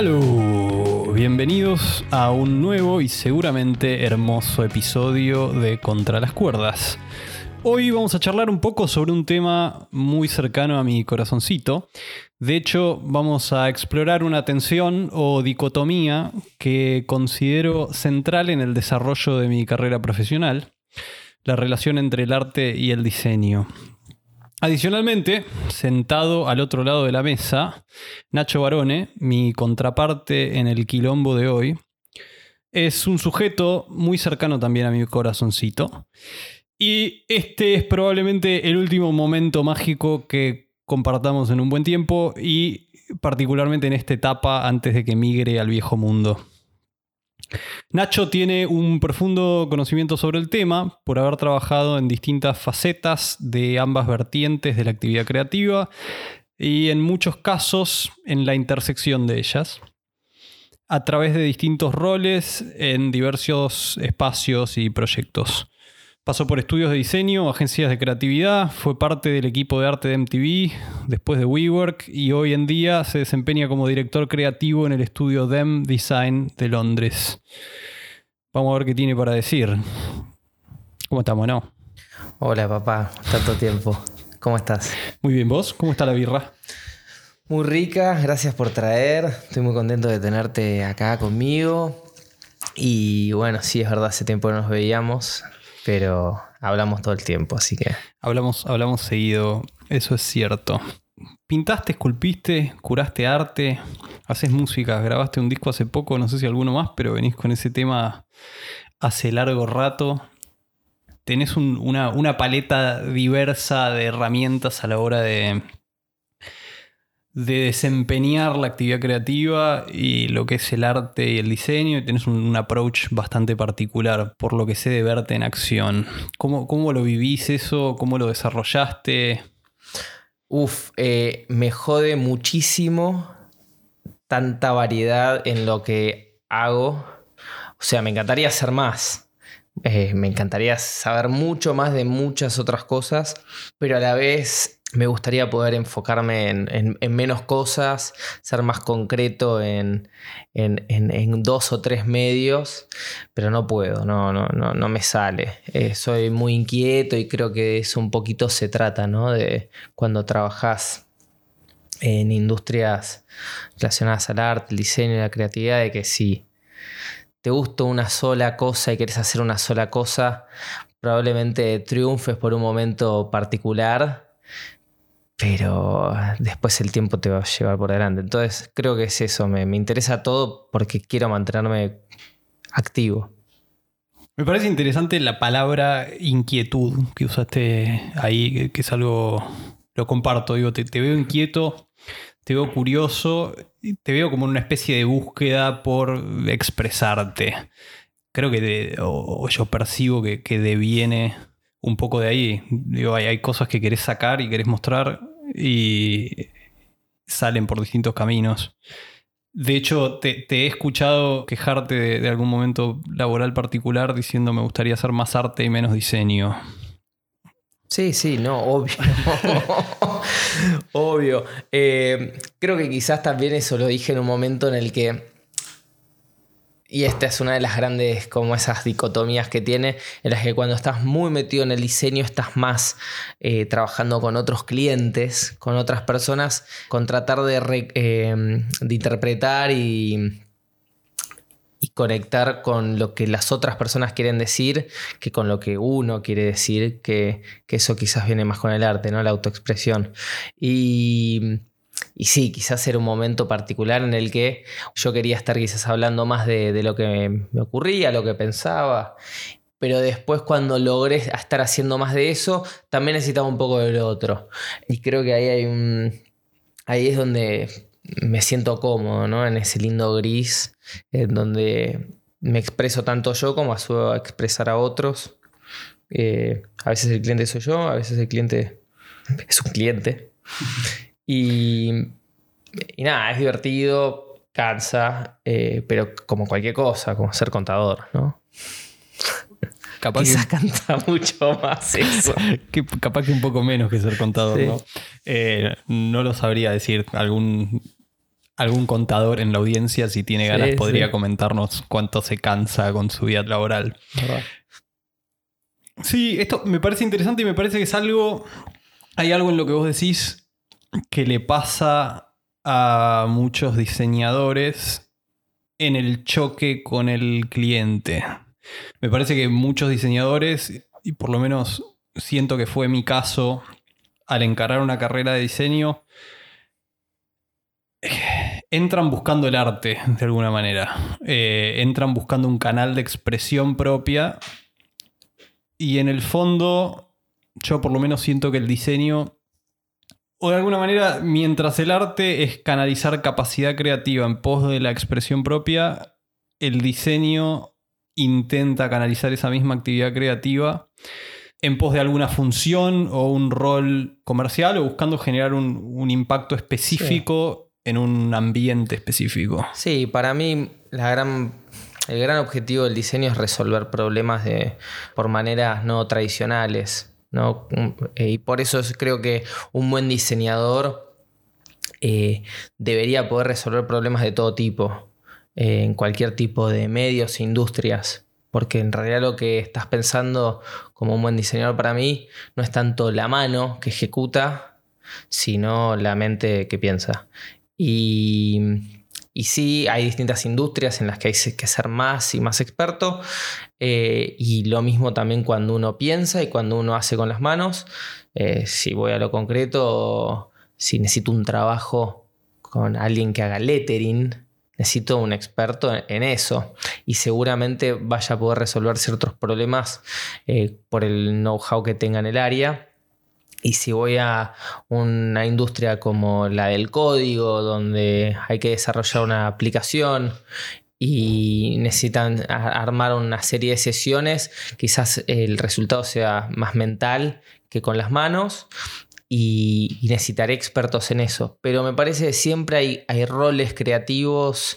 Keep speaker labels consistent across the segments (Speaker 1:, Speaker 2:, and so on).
Speaker 1: Aló, bienvenidos a un nuevo y seguramente hermoso episodio de Contra las Cuerdas. Hoy vamos a charlar un poco sobre un tema muy cercano a mi corazoncito. De hecho, vamos a explorar una tensión o dicotomía que considero central en el desarrollo de mi carrera profesional, la relación entre el arte y el diseño. Adicionalmente, sentado al otro lado de la mesa, Nacho Barone, mi contraparte en el quilombo de hoy, es un sujeto muy cercano también a mi corazoncito. Y este es probablemente el último momento mágico que compartamos en un buen tiempo y particularmente en esta etapa antes de que migre al viejo mundo. Nacho tiene un profundo conocimiento sobre el tema por haber trabajado en distintas facetas de ambas vertientes de la actividad creativa y en muchos casos en la intersección de ellas, a través de distintos roles en diversos espacios y proyectos. Pasó por estudios de diseño, agencias de creatividad, fue parte del equipo de arte de MTV, después de WeWork y hoy en día se desempeña como director creativo en el estudio Dem Design de Londres. Vamos a ver qué tiene para decir. ¿Cómo estamos, no?
Speaker 2: Hola, papá. Tanto tiempo. ¿Cómo estás?
Speaker 1: Muy bien, ¿vos? ¿Cómo está la birra?
Speaker 2: Muy rica, gracias por traer. Estoy muy contento de tenerte acá conmigo. Y bueno, sí, es verdad, hace tiempo que no nos veíamos pero hablamos todo el tiempo, así que...
Speaker 1: Hablamos, hablamos seguido, eso es cierto. Pintaste, esculpiste, curaste arte, haces música, grabaste un disco hace poco, no sé si alguno más, pero venís con ese tema hace largo rato. Tenés una, una paleta diversa de herramientas a la hora de, de desempeñar la actividad creativa y lo que es el arte y el diseño y tenés un, approach bastante particular por lo que sé de verte en acción. ¿Cómo, cómo lo vivís eso? ¿Cómo lo desarrollaste?
Speaker 2: Uf, eh, me jode muchísimo tanta variedad en lo que hago. O sea, me encantaría hacer más. Eh, me encantaría saber mucho más de muchas otras cosas, pero a la vez me gustaría poder enfocarme en, menos cosas, ser más concreto en, dos o tres medios, pero no puedo, no, no, no, no me sale. Eh, soy muy inquieto y creo que eso un poquito se trata, ¿no? De cuando trabajas en industrias relacionadas al arte, el diseño y la creatividad, de que si te gusta una sola cosa y quieres hacer una sola cosa, probablemente triunfes por un momento particular pero después el tiempo te va a llevar por delante. Entonces creo que es eso, me, interesa todo porque quiero mantenerme activo.
Speaker 1: Me parece interesante la palabra inquietud que usaste ahí, que es algo, lo comparto, digo, te, veo inquieto, te veo curioso, te veo como una especie de búsqueda por expresarte. Creo que o, yo percibo que, que deviene un poco de ahí. Digo, hay, hay, cosas que querés sacar y querés mostrar y salen por distintos caminos. De hecho, te, he escuchado quejarte de, algún momento laboral particular diciendo me gustaría hacer más arte y menos diseño.
Speaker 2: Sí, sí, no, obvio. obvio. Eh, creo que quizás también eso lo dije en un momento en el que y esta es una de las grandes, como esas dicotomías que tiene, en las que cuando estás muy metido en el diseño estás más eh, trabajando con otros clientes, con otras personas, con tratar de, eh, interpretar y, y conectar con lo que las otras personas quieren decir que con lo que uno quiere decir, que, que eso quizás viene más con el arte, ¿no? La autoexpresión. Y y sí, quizás era un momento particular en el que yo quería estar quizás hablando más de, lo que me ocurría, lo que pensaba. Pero después cuando logré estar haciendo más de eso, también necesitaba un poco de lo otro. Y creo que ahí hay un... Ahí es donde me siento cómodo, ¿no? En ese lindo gris, en donde me expreso tanto yo como a expresar a otros. Eh, a veces el cliente soy yo, a veces el cliente es un cliente. Y, nada, es divertido, cansa, eh, pero como cualquier cosa, como ser contador, ¿no? Capaz Quizás canta mucho más eso.
Speaker 1: capaz que un poco menos que ser contador, ¿no? Eh, no lo sabría decir. Algún, algún contador en la audiencia, si tiene
Speaker 2: Sí,
Speaker 1: ganas, podría
Speaker 2: sí.
Speaker 1: comentarnos cuánto se cansa con su vida laboral.
Speaker 2: ¿verdad?
Speaker 1: Sí, esto me parece interesante y me parece que es algo. Hay algo en lo que vos decís que le pasa a muchos diseñadores en el choque con el cliente. Me parece que muchos diseñadores, y por lo menos siento que fue mi caso al encarar una carrera de diseño, eh, entran buscando el arte de alguna manera. Eh, entran buscando un canal de expresión propia y en el fondo, yo por lo menos siento que el diseño, o de alguna manera, mientras el arte es canalizar capacidad creativa en pos de la expresión propia, el diseño intenta canalizar esa misma actividad creativa en pos de alguna función o un rol comercial o buscando generar un, un impacto específico en un ambiente específico.
Speaker 2: Sí, para mí la gran, el gran objetivo del diseño es resolver problemas de, por maneras no tradicionales. Eh, Y por eso es- creo que un buen diseñador eh, debería poder resolver problemas de todo tipo, eh, en cualquier tipo de medios e industrias. Porque en realidad lo que estás pensando como un buen diseñador para mí no es tanto la mano que ejecuta, sino la mente que piensa. Y, y sí, hay distintas industrias en las que hay que ser más y más experto. Eh, y lo mismo también cuando uno piensa y cuando uno hace con las manos. Eh, si voy a lo concreto, si necesito un trabajo con alguien que haga lettering, necesito un experto en, eso. Y seguramente vaya a poder resolver ciertos problemas eh, por el know-how que tenga en el área. Y si voy a una industria como la del código, donde hay que desarrollar una aplicación y necesitan armar una serie de sesiones, quizás el resultado sea más mental que con las manos y, necesitaré expertos en eso. Pero me parece que siempre hay roles creativos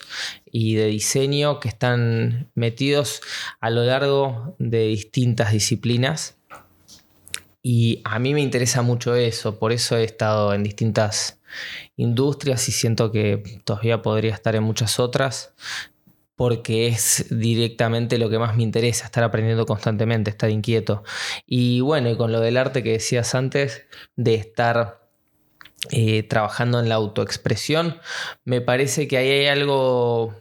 Speaker 2: y de diseño que están metidos a lo largo de distintas disciplinas. Y a mí me interesa mucho eso, por eso he estado en distintas industrias y siento que todavía podría estar en muchas otras, porque es directamente lo que más me interesa, estar aprendiendo constantemente, estar inquieto. Y bueno, y con lo del arte que decías antes, de estar eh, trabajando en la autoexpresión, me parece que ahí hay algo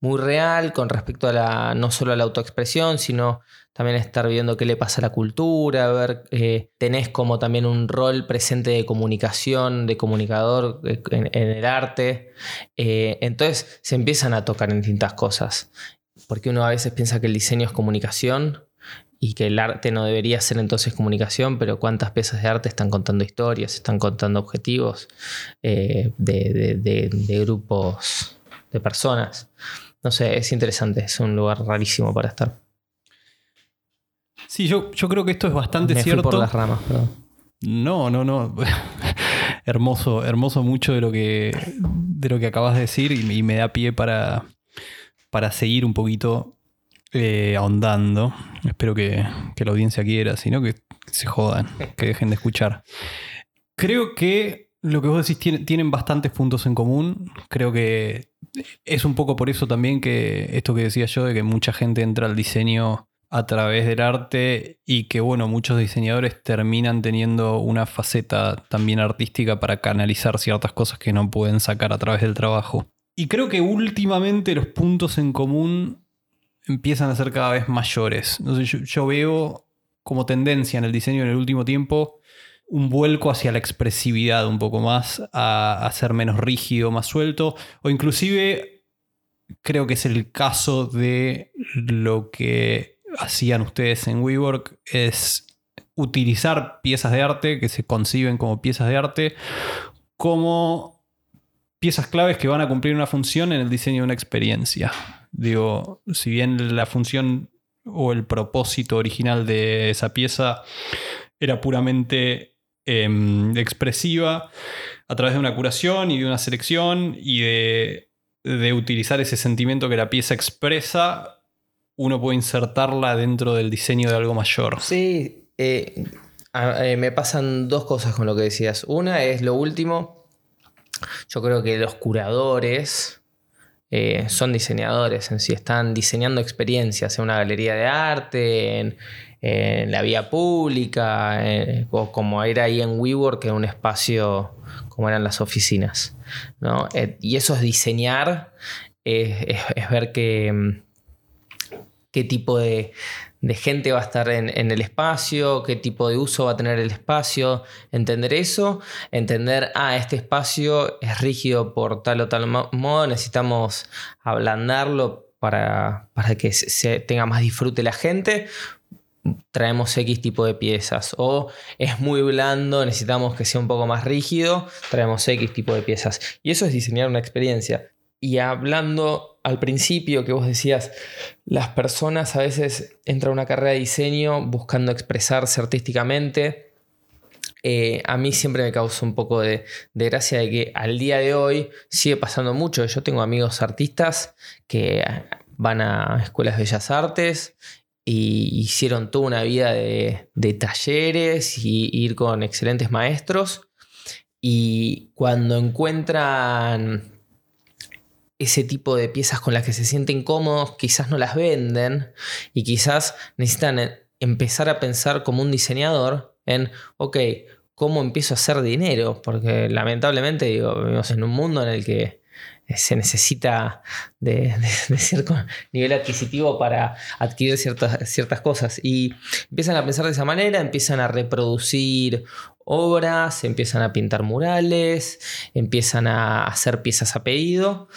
Speaker 2: muy real con respecto a la, no solo a la autoexpresión, sino también estar viendo qué le pasa a la cultura, ver, eh, tenés como también un rol presente de comunicación, de comunicador eh, en, el arte. Eh, entonces se empiezan a tocar en distintas cosas, porque uno a veces piensa que el diseño es comunicación y que el arte no debería ser entonces comunicación, pero cuántas piezas de arte están contando historias, están contando objetivos de grupos de personas. No sé, es interesante, es un lugar rarísimo para estar.
Speaker 1: Sí, yo, yo creo que esto es bastante
Speaker 2: Me fui
Speaker 1: cierto.
Speaker 2: por las ramas, perdón.
Speaker 1: No, no, no. hermoso, hermoso mucho de lo que, de lo que acabas de decir y, me- y me da pie para, para seguir un poquito eh, ahondando. Espero que, que la audiencia quiera, sino que, que se jodan, que dejen de escuchar. Creo que lo que vos decís tiene- tienen bastantes puntos en común. Creo que es un poco por eso también que esto que decía yo, de que mucha gente entra al diseño a través del arte y que bueno, muchos diseñadores terminan teniendo una faceta también artística para canalizar ciertas cosas que no pueden sacar a través del trabajo. Y creo que últimamente los puntos en común empiezan a ser cada vez mayores. Yo veo como tendencia en el diseño en el último tiempo un vuelco hacia la expresividad un poco más, a, a ser menos rígido, más suelto, o inclusive creo que es el caso de lo que hacían ustedes en WeWork, es utilizar piezas de arte que se conciben como piezas de arte como piezas claves que van a cumplir una función en el diseño de una experiencia. Digo, si bien la función o el propósito original de esa pieza era puramente em, expresiva, a través de una curación y de una selección y de, de utilizar ese sentimiento que la pieza expresa, uno puede insertarla dentro del diseño de algo mayor.
Speaker 2: Sí, eh, eh, me pasan dos cosas con lo que decías. Una es lo último, yo creo que los curadores eh, son diseñadores en sí, están diseñando experiencias en una galería de arte, en, la vía pública, o como era ahí en WeWork, en un espacio como eran las oficinas. Eh, y eso es diseñar, es, ver qué, qué tipo de, de gente va a estar en, el espacio, qué tipo de uso va a tener el espacio, entender eso, entender, ah, este espacio es rígido por tal o tal modo, necesitamos ablandarlo para, para que se tenga más disfrute la gente, traemos X tipo de piezas. O es muy blando, necesitamos que sea un poco más rígido, traemos X tipo de piezas. Y eso es diseñar una experiencia. Y hablando al principio que vos decías, las personas a veces entran a una carrera de diseño buscando expresarse artísticamente. Eh, a mí siempre me causa un poco de, gracia de que al día de hoy sigue pasando mucho. Yo tengo amigos artistas que van a escuelas de bellas artes y hicieron toda una vida de talleres y ir con excelentes maestros. Y cuando encuentran ese tipo de piezas con las que se sienten cómodos, quizás no las venden y quizás necesitan eh, empezar a pensar como un diseñador en, ok, ¿cómo empiezo a hacer dinero? Porque lamentablemente digo, vivimos en un mundo en el que eh, se necesita de, cierto nivel adquisitivo para adquirir ciertas, ciertas cosas. Y empiezan a pensar de esa manera, empiezan a reproducir obras, empiezan a pintar murales, empiezan a hacer piezas a pedido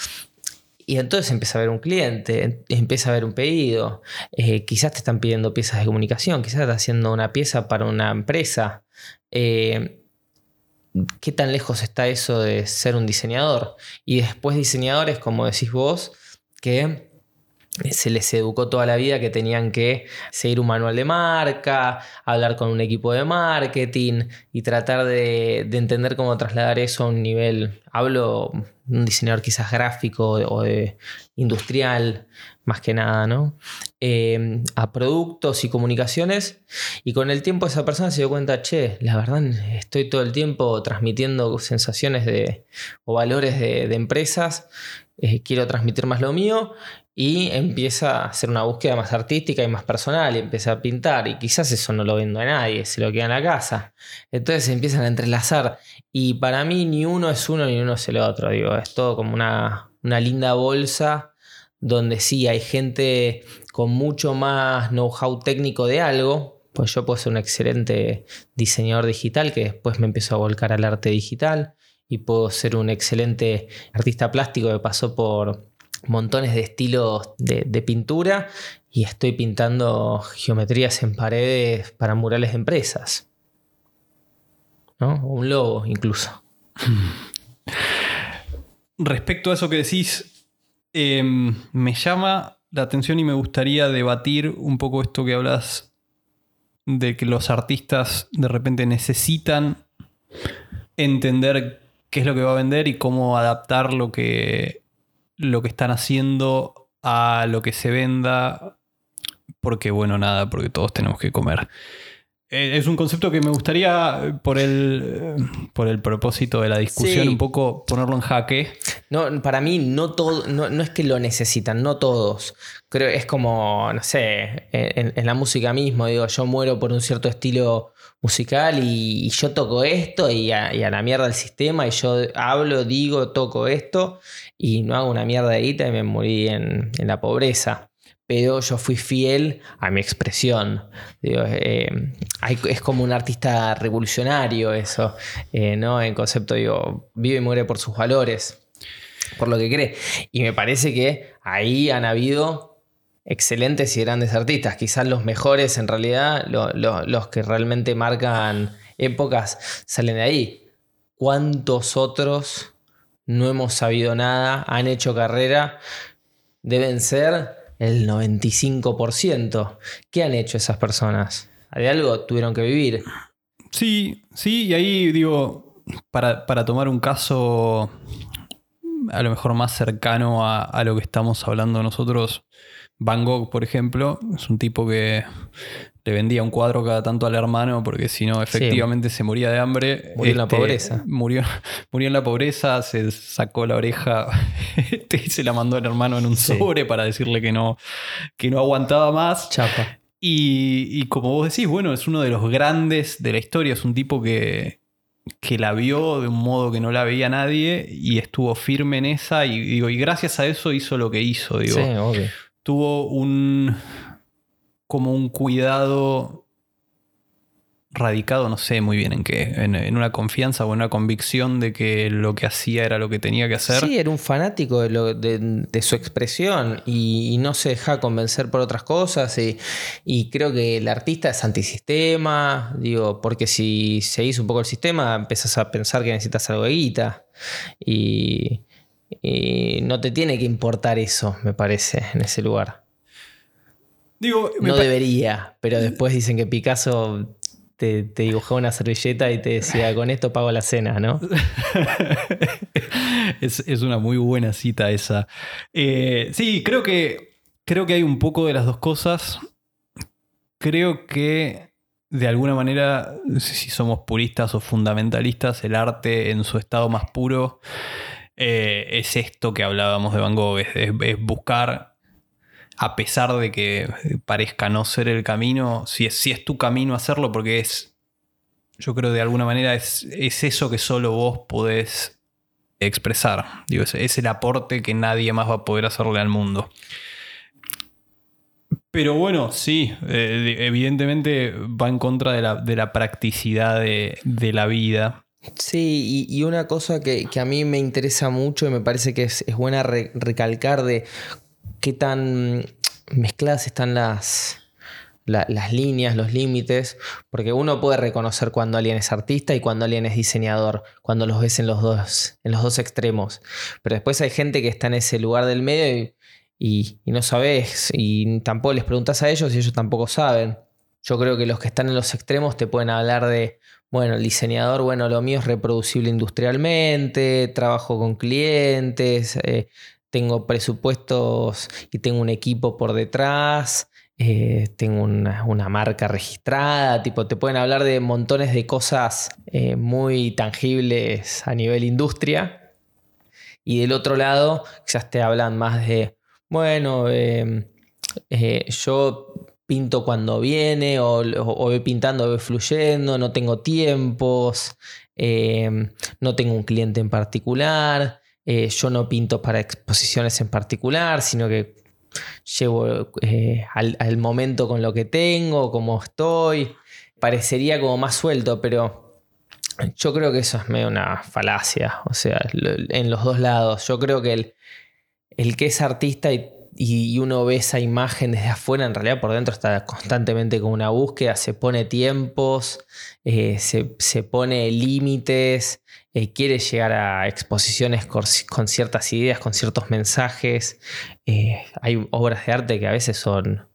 Speaker 2: y entonces empieza a ver un cliente, empieza a ver un pedido. Eh, quizás te están pidiendo piezas de comunicación, quizás estás haciendo una pieza para una empresa. Eh, ¿Qué tan lejos está eso de ser un diseñador? Y después diseñadores, como decís vos, que se les educó toda la vida que tenían que seguir un manual de marca, hablar con un equipo de marketing y tratar de, entender cómo trasladar eso a un nivel, hablo un diseñador quizás gráfico o de industrial, más que nada, ¿no? Eh, a productos y comunicaciones y con el tiempo esa persona se dio cuenta, che, la verdad estoy todo el tiempo transmitiendo sensaciones de, o valores de, empresas, eh, quiero transmitir más lo mío y empieza a hacer una búsqueda más artística y más personal y empieza a pintar y quizás eso no lo vendo a nadie, se lo queda en la casa. Entonces se empiezan a entrelazar y para mí ni uno es uno ni uno es el otro, digo, es todo como una, una linda bolsa donde sí hay gente con mucho más know-how técnico de algo, pues yo puedo ser un excelente diseñador digital que después me empezó a volcar al arte digital y puedo ser un excelente artista plástico que pasó por montones de estilos de, pintura y estoy pintando geometrías en paredes para murales de empresas. ¿no? Un logo incluso.
Speaker 1: Respecto a eso que decís, em, me llama la atención y me gustaría debatir un poco esto que hablas de que los artistas de repente necesitan entender qué es lo que va a vender y cómo adaptar lo que lo que están haciendo a lo que se venda, porque bueno, nada, porque todos tenemos que comer. Eh, es un concepto que me gustaría, por el, por el propósito de la discusión, un poco ponerlo en jaque.
Speaker 2: No, para mí no, todo, no, es que lo necesitan, no todos. Creo es como, no sé, en, la música mismo, digo, yo muero por un cierto estilo musical y, yo toco esto y a, la mierda el sistema y yo hablo, digo, toco esto y no hago una mierda de guita y me morí en, la pobreza. Pero yo fui fiel a mi expresión. Eh, es como un artista revolucionario eso, eh, ¿no? En concepto, digo, vive y muere por sus valores, por lo que cree. Y me parece que ahí han habido excelentes y grandes artistas, quizás los mejores en realidad, los que realmente marcan épocas, salen de ahí. ¿Cuántos otros no hemos sabido nada, han hecho carrera? Deben ser el 95%. ¿Qué han hecho esas personas? ¿De algo tuvieron que vivir?
Speaker 1: Sí, sí, y ahí digo, para, para tomar un caso a lo mejor más cercano a, a lo que estamos hablando nosotros, Van Gogh, por ejemplo, es un tipo que le vendía un cuadro cada tanto al hermano porque si no, efectivamente se moría de hambre.
Speaker 2: Murió en la
Speaker 1: Este,
Speaker 2: pobreza.
Speaker 1: Murió, murió en la pobreza, se sacó la oreja este, y se la mandó al hermano en un
Speaker 2: Sí.
Speaker 1: sobre para decirle que no, que no aguantaba más.
Speaker 2: Chapa.
Speaker 1: Y, y como vos decís, bueno, es uno de los grandes de la historia, es un tipo que, que la vio de un modo que no la veía nadie y estuvo firme en esa y, digo, y gracias a eso hizo lo que hizo. Digo,
Speaker 2: Sí, obvio.
Speaker 1: Tuvo un como un cuidado radicado, no sé muy bien en qué, en, en una confianza o en una convicción de que lo que hacía era lo que tenía que hacer.
Speaker 2: Sí, era un fanático de, de- su expresión y, y no se deja convencer por otras cosas. Y, y creo que el artista es antisistema, digo, porque si seguís un poco el sistema, empezás a pensar que necesitas algo de guita. Y, y no te tiene que importar eso, me parece, en ese lugar.
Speaker 1: Digo,
Speaker 2: No debería, pero después dicen que Picasso te, te dibujaba una servilleta y te decía, con esto pago la cena, ¿no?
Speaker 1: es, es una muy buena cita esa. Eh, sí, creo que, creo que hay un poco de las dos cosas. Creo que de alguna manera, si somos puristas o fundamentalistas, el arte en su estado más puro eh, es esto que hablábamos de Van Gogh, es, buscar, a pesar de que parezca no ser el camino, si es, si es tu camino hacerlo, porque es, yo creo de alguna manera es, es eso que solo vos podés expresar. Digo, es, es el aporte que nadie más va a poder hacerle al mundo. Pero bueno, sí, eh, evidentemente va en contra de la, de la practicidad de, de la vida.
Speaker 2: Sí, y, y una cosa que, que a mí me interesa mucho y me parece que es, es buena re- recalcar de qué tan mezcladas están las, la- las líneas, los límites, porque uno puede reconocer cuando alguien es artista y cuando alguien es diseñador, cuando los ves en los dos, en los dos extremos. Pero después hay gente que está en ese lugar del medio y, y- y no sabes, y tampoco les preguntas a ellos y ellos tampoco saben. Yo creo que los que están en los extremos te pueden hablar de, bueno, el diseñador, bueno, lo mío es reproducible industrialmente, trabajo con clientes, eh, tengo presupuestos y tengo un equipo por detrás, eh, tengo una, marca registrada, tipo, te pueden hablar de montones de cosas eh, muy tangibles a nivel industria. Y del otro lado, quizás te hablan más de, bueno, eh, yo pinto cuando viene, o, o voy pintando, voy fluyendo, no tengo tiempos, eh, no tengo un cliente en particular, eh, yo no pinto para exposiciones en particular, sino que llevo eh, al, momento con lo que tengo, como estoy. Parecería como más suelto, pero yo creo que eso es medio una falacia, o sea, en los dos lados. Yo creo que el, el que es artista y, y uno ve esa imagen desde afuera, en realidad por dentro está constantemente con una búsqueda, se pone tiempos, eh, se, se pone límites, eh, quiere llegar a exposiciones con, ciertas ideas, con ciertos mensajes. Eh, hay obras de arte que a veces son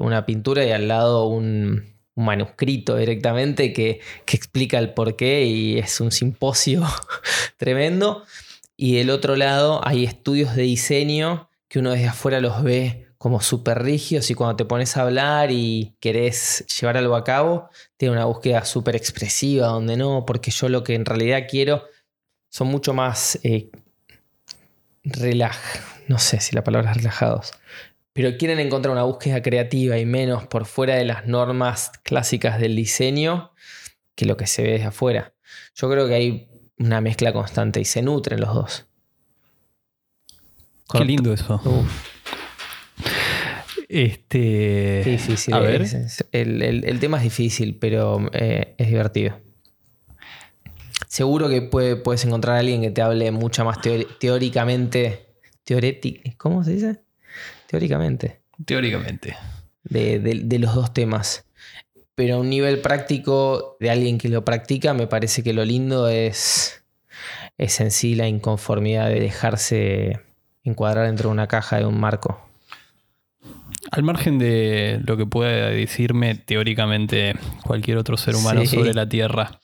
Speaker 2: una pintura y al lado un, un manuscrito directamente que, que explica el porqué y es un simposio tremendo. Y del otro lado hay estudios de diseño que uno desde afuera los ve como súper rígidos y cuando te pones a hablar y querés llevar algo a cabo, tiene una búsqueda súper expresiva donde no, porque yo lo que en realidad quiero son mucho más eh, relaj, no sé si la palabra es relajados, pero quieren encontrar una búsqueda creativa y menos por fuera de las normas clásicas del diseño que lo que se ve desde afuera. Yo creo que hay una mezcla constante y se nutren los dos.
Speaker 1: Qué lindo eso.
Speaker 2: Uf,
Speaker 1: Este.
Speaker 2: qué difícil.
Speaker 1: A ver.
Speaker 2: es- es- el, el- el tema es difícil, pero eh, es divertido. Seguro que puede- puedes encontrar a alguien que te hable mucho más teóricamente. ¿Cómo se dice? Teóricamente.
Speaker 1: Teóricamente.
Speaker 2: de, de- de los dos temas. Pero a un nivel práctico de alguien que lo practica, me parece que lo lindo es, es en sí la inconformidad de dejarse encuadrar dentro de una caja de un marco.
Speaker 1: Al margen de lo que pueda decirme teóricamente cualquier otro ser humano
Speaker 2: Sí.
Speaker 1: sobre la Tierra,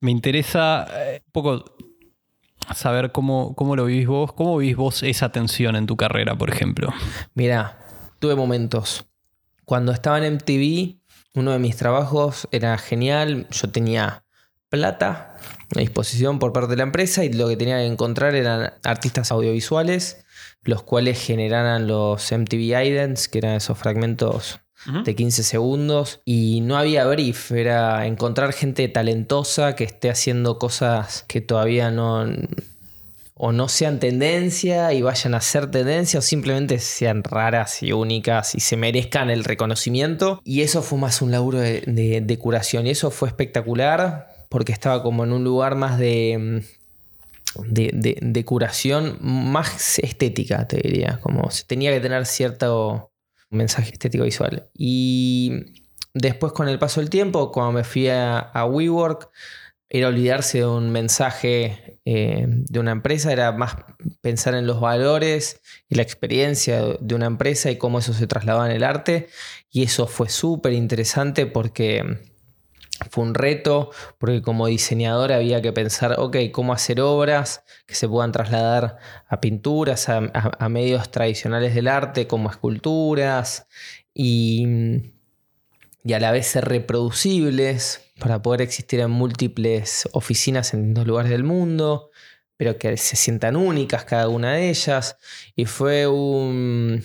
Speaker 1: me interesa eh, un poco saber cómo, cómo lo vivís vos, cómo vivís vos esa tensión en tu carrera, por ejemplo.
Speaker 2: Mira, tuve momentos. Cuando estaba en MTV, uno de mis trabajos era genial. Yo tenía plata a disposición por parte de la empresa y lo que tenía que encontrar eran artistas audiovisuales, los cuales generaran los MTV Idents, que eran esos fragmentos de 15 segundos. Y no había brief, era encontrar gente talentosa que esté haciendo cosas que todavía no o no sean tendencia y vayan a ser tendencia o simplemente sean raras y únicas y se merezcan el reconocimiento. Y eso fue más un laburo de, curación. Y eso fue espectacular porque estaba como en un lugar más de, de, de, curación, más estética, te diría, como tenía que tener cierto mensaje estético visual. Y después con el paso del tiempo, cuando me fui a, a WeWork, era olvidarse de un mensaje eh, de una empresa, era más pensar en los valores y la experiencia de una empresa y cómo eso se trasladaba en el arte. Y eso fue súper interesante porque fue un reto, porque como diseñador había que pensar, ok, cómo hacer obras que se puedan trasladar a pinturas, a medios tradicionales del arte, como esculturas, y, y a la vez ser reproducibles para poder existir en múltiples oficinas en distintos lugares del mundo, pero que se sientan únicas cada una de ellas. Y fue un,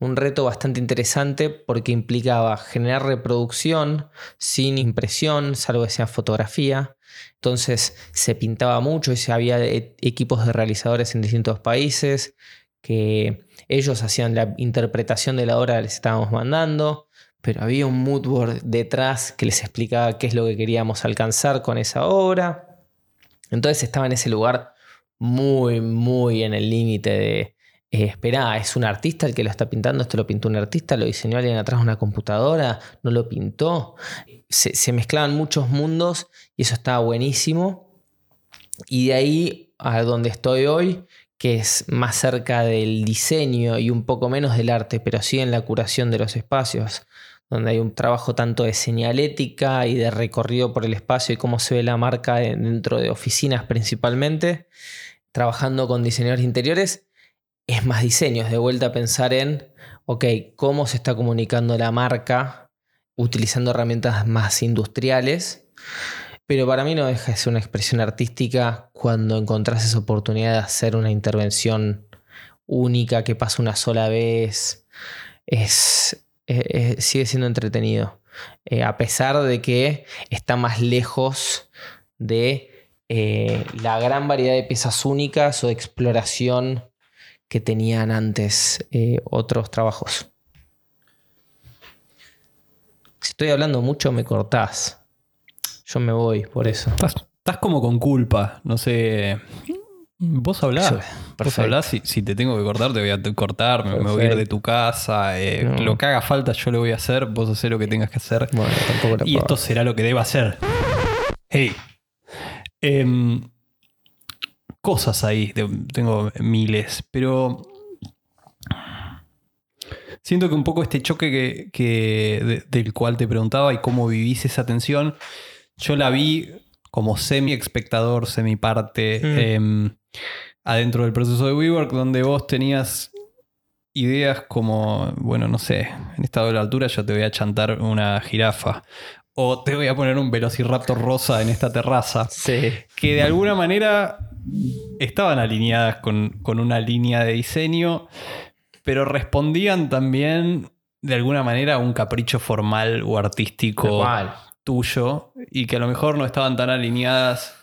Speaker 2: un reto bastante interesante porque implicaba generar reproducción sin impresión, salvo que sea fotografía. Entonces se pintaba mucho y había e, equipos de realizadores en distintos países que ellos hacían la interpretación de la obra que les estábamos mandando pero había un mood board detrás que les explicaba qué es lo que queríamos alcanzar con esa obra. Entonces estaba en ese lugar muy, muy en el límite de, eh, es un artista el que lo está pintando, esto lo pintó un artista, lo diseñó alguien atrás de una computadora, no lo pintó. Se, se mezclaban muchos mundos y eso estaba buenísimo. Y de ahí a donde estoy hoy, que es más cerca del diseño y un poco menos del arte, pero sí en la curación de los espacios, donde hay un trabajo tanto de señalética y de recorrido por el espacio y cómo se ve la marca dentro de oficinas principalmente, trabajando con diseñadores interiores, es más diseño, es de vuelta a pensar en, ok, cómo se está comunicando la marca utilizando herramientas más industriales pero para mí no deja de ser una expresión artística cuando encontrás esa oportunidad de hacer una intervención única que pasa una sola vez. Es, sigue siendo entretenido. Eh, a pesar de que está más lejos de eh, la gran variedad de piezas únicas o de exploración que tenían antes eh, otros trabajos. Si estoy hablando mucho, me cortás. Yo me voy por eso.
Speaker 1: Estás, como con culpa, no sé. Vos hablás. Vos hablás, si, si, te tengo que cortar, te voy a cortar, me, voy a ir de tu casa. Eh, lo que haga falta yo lo voy a hacer, vos haces lo que tengas que hacer. Bueno, tampoco y esto será lo que deba hacer. Hey. Em, cosas ahí, tengo miles, pero siento que un poco este choque que, del cual te preguntaba y cómo vivís esa tensión yo la vi como semi-espectador, semi-parte mm. em, adentro del proceso de WeWork, donde vos tenías ideas como, bueno, no sé, en esta doble altura yo te voy a chantar una jirafa. O te voy a poner un velociraptor rosa en esta terraza.
Speaker 2: Sí.
Speaker 1: Que de alguna manera estaban alineadas con, con una línea de diseño, pero respondían también de alguna manera a un capricho formal o artístico tuyo y que a lo mejor no estaban tan alineadas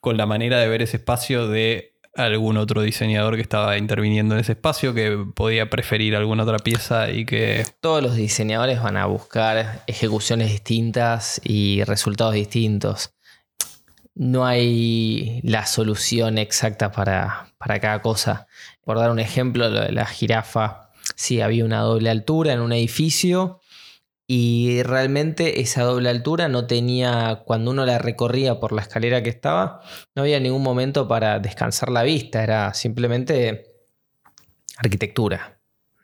Speaker 1: con la manera de ver ese espacio de algún otro diseñador que estaba interviniendo en ese espacio, que podía preferir alguna otra pieza y que...
Speaker 2: Todos los diseñadores van a buscar ejecuciones distintas y resultados distintos. No hay la solución exacta para, para cada cosa. Por dar un ejemplo, la jirafa, sí, había una doble altura en un edificio y realmente esa doble altura no tenía, cuando uno la recorría por la escalera que estaba, no había ningún momento para descansar la vista, era simplemente arquitectura,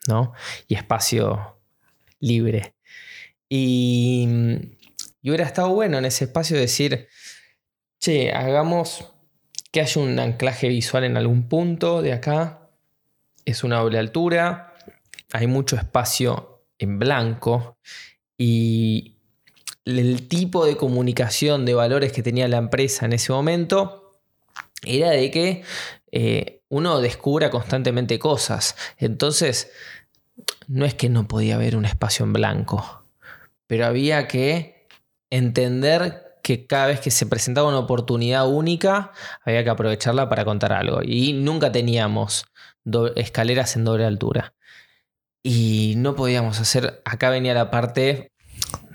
Speaker 2: ¿no? Y espacio libre. Y, y hubiera estado bueno en ese espacio decir, che, hagamos que haya un anclaje visual en algún punto de acá. Es una doble altura. Hay mucho espacio en blanco. Y el tipo de comunicación de valores que tenía la empresa en ese momento era de que eh, uno descubra constantemente cosas. Entonces, no es que no podía haber un espacio en blanco, pero había que entender que cada vez que se presentaba una oportunidad única, había que aprovecharla para contar algo. Y nunca teníamos escaleras en doble altura. Y no podíamos hacer, acá venía la parte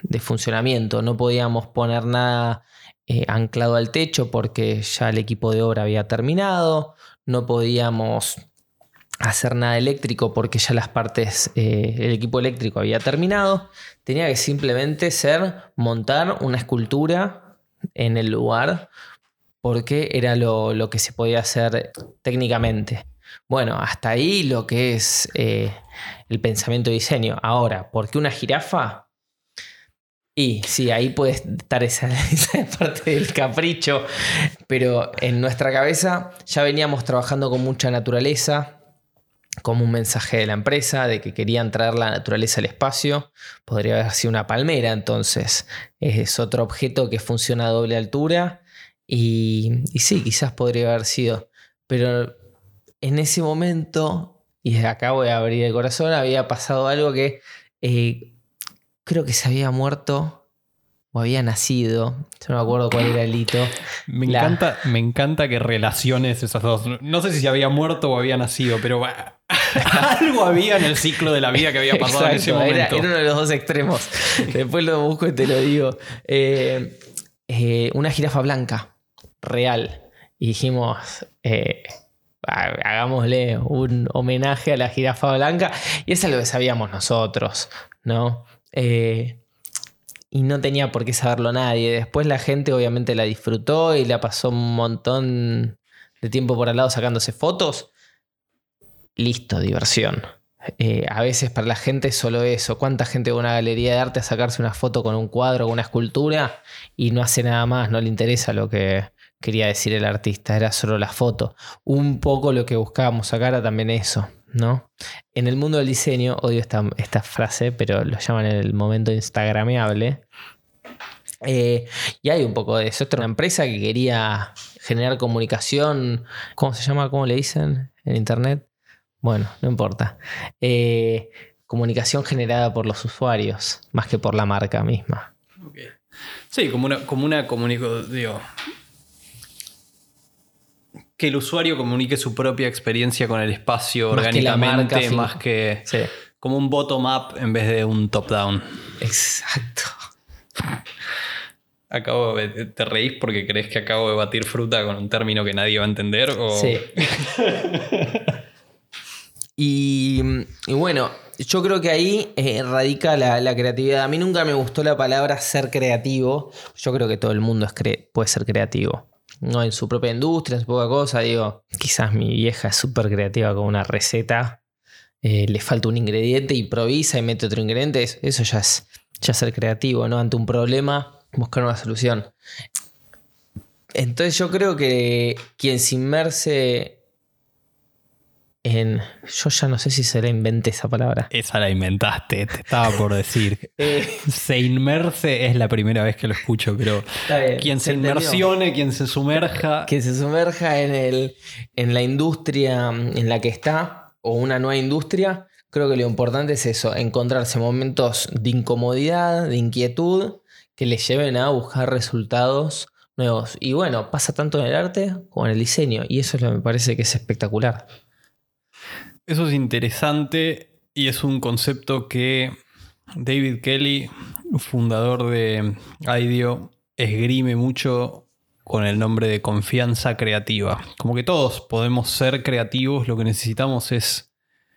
Speaker 2: de funcionamiento, no podíamos poner nada eh, anclado al techo porque ya el equipo de obra había terminado, no podíamos hacer nada eléctrico porque ya las partes, eh, el equipo eléctrico había terminado. Tenía que simplemente ser montar una escultura en el lugar porque era lo, que se podía hacer técnicamente. Bueno, hasta ahí lo que es eh, el pensamiento de diseño. Ahora, ¿por qué una jirafa? Y sí, ahí puede estar esa, parte del capricho, pero en nuestra cabeza ya veníamos trabajando con mucha naturaleza, como un mensaje de la empresa de que querían traer la naturaleza al espacio. Podría haber sido una palmera, entonces es otro objeto que funciona a doble altura. Y, sí, quizás podría haber sido. Pero en ese momento, y acá voy a abrir el corazón, había pasado algo que eh, creo que se había muerto o había nacido. Yo no me acuerdo cuál era el hito.
Speaker 1: Me, encanta, me encanta que relaciones esas dos. No sé si se había muerto o había nacido, pero algo había en el ciclo de la vida que había pasado en ese momento.
Speaker 2: Era, uno de los dos extremos. Después lo busco y te lo digo. Eh, eh, una jirafa blanca, real. Y dijimos, eh, hagámosle un homenaje a la jirafa blanca. Y es lo que sabíamos nosotros, ¿no? Y no tenía por qué saberlo nadie. Después la gente obviamente la disfrutó y la pasó un montón de tiempo por al lado sacándose fotos. Listo, diversión. Eh, a veces para la gente es solo eso. ¿Cuánta gente va a una galería de arte a sacarse una foto con un cuadro, con una escultura y no hace nada más? No le interesa lo que quería decir el artista, era solo la foto. Un poco lo que buscábamos sacar era también eso. ¿No? En el mundo del diseño, odio esta, esta frase, pero lo llaman el momento instagrameable. Eh, y hay un poco de eso. Esta una empresa que quería generar comunicación. ¿Cómo se llama? ¿Cómo le dicen en internet? Bueno, no importa. Eh, comunicación generada por los usuarios, más que por la marca misma.
Speaker 1: Sí, como una, como una digo, que el usuario comunique su propia experiencia con el espacio orgánicamente, más que como un bottom-up en vez de un top-down.
Speaker 2: Exacto.
Speaker 1: Acabo ¿Te reís porque crees que acabo de batir fruta con un término que nadie va a entender?
Speaker 2: Sí. y, bueno, yo creo que ahí eh, radica la, creatividad. A mí nunca me gustó la palabra ser creativo. Yo creo que todo el mundo puede ser creativo no en su propia industria, en su poca cosa. Digo, quizás mi vieja es súper creativa con una receta, eh, le falta un ingrediente, improvisa y mete otro ingrediente. Eso ya es ya ser creativo, ¿no? Ante un problema, buscar una solución. Entonces yo creo que quien se inmerse yo ya no sé si se la inventé esa palabra.
Speaker 1: Esa la inventaste, te estaba por decir. Eh, se inmerse es la primera vez que lo escucho, pero quien se, inmersione, quien se sumerja.
Speaker 2: Quien se sumerja en, el, en la industria en la que está, o una nueva industria, creo que lo importante es eso, encontrarse momentos de incomodidad, de inquietud, que le lleven a buscar resultados nuevos. Y bueno, pasa tanto en el arte como en el diseño, y eso es lo que me parece que es espectacular.
Speaker 1: Eso es interesante y es un concepto que David Kelly, fundador de IDEO, esgrime mucho con el nombre de confianza creativa. Como que todos podemos ser creativos, lo que necesitamos es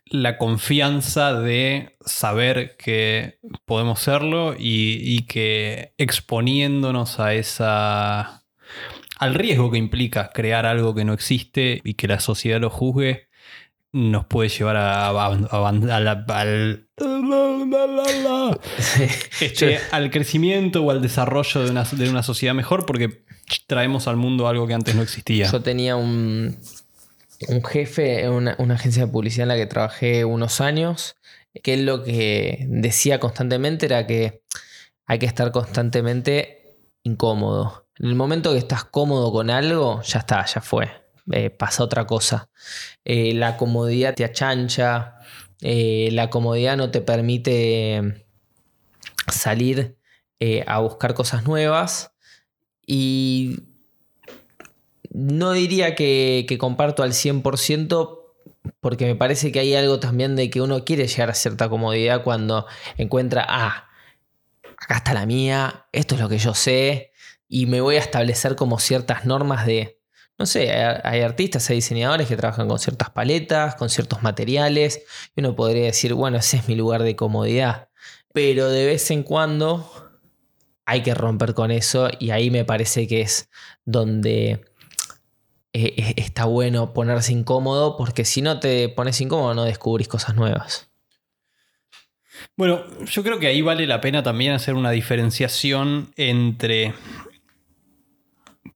Speaker 1: la confianza de saber que podemos serlo y, que exponiéndonos a esa al riesgo que implica crear algo que no existe y que la sociedad lo juzgue, nos puede llevar a, al, crecimiento o al desarrollo de una, sociedad mejor, porque traemos al mundo algo que antes no existía.
Speaker 2: Yo tenía un, un jefe en una, una agencia de publicidad en la que trabajé unos años, que él lo que decía constantemente era que hay que estar constantemente incómodo. En el momento que estás cómodo con algo, ya está, ya fue. Eh, pasa otra cosa. Eh, la comodidad te achancha, eh, la comodidad no te permite salir a buscar cosas nuevas y no diría que, que comparto al 100% porque me parece que hay algo también de que uno quiere llegar a cierta comodidad cuando encuentra, ah, acá está la mía, esto es lo que yo sé, y me voy a establecer como ciertas normas de, no sé, hay artistas, hay diseñadores que trabajan con ciertas paletas, con ciertos materiales, y uno podría decir, bueno, ese es mi lugar de comodidad, pero de vez en cuando hay que romper con eso y ahí me parece que es donde eh, está bueno ponerse incómodo porque si no te pones incómodo no descubrís cosas nuevas.
Speaker 1: Bueno, yo creo que ahí vale la pena también hacer una diferenciación entre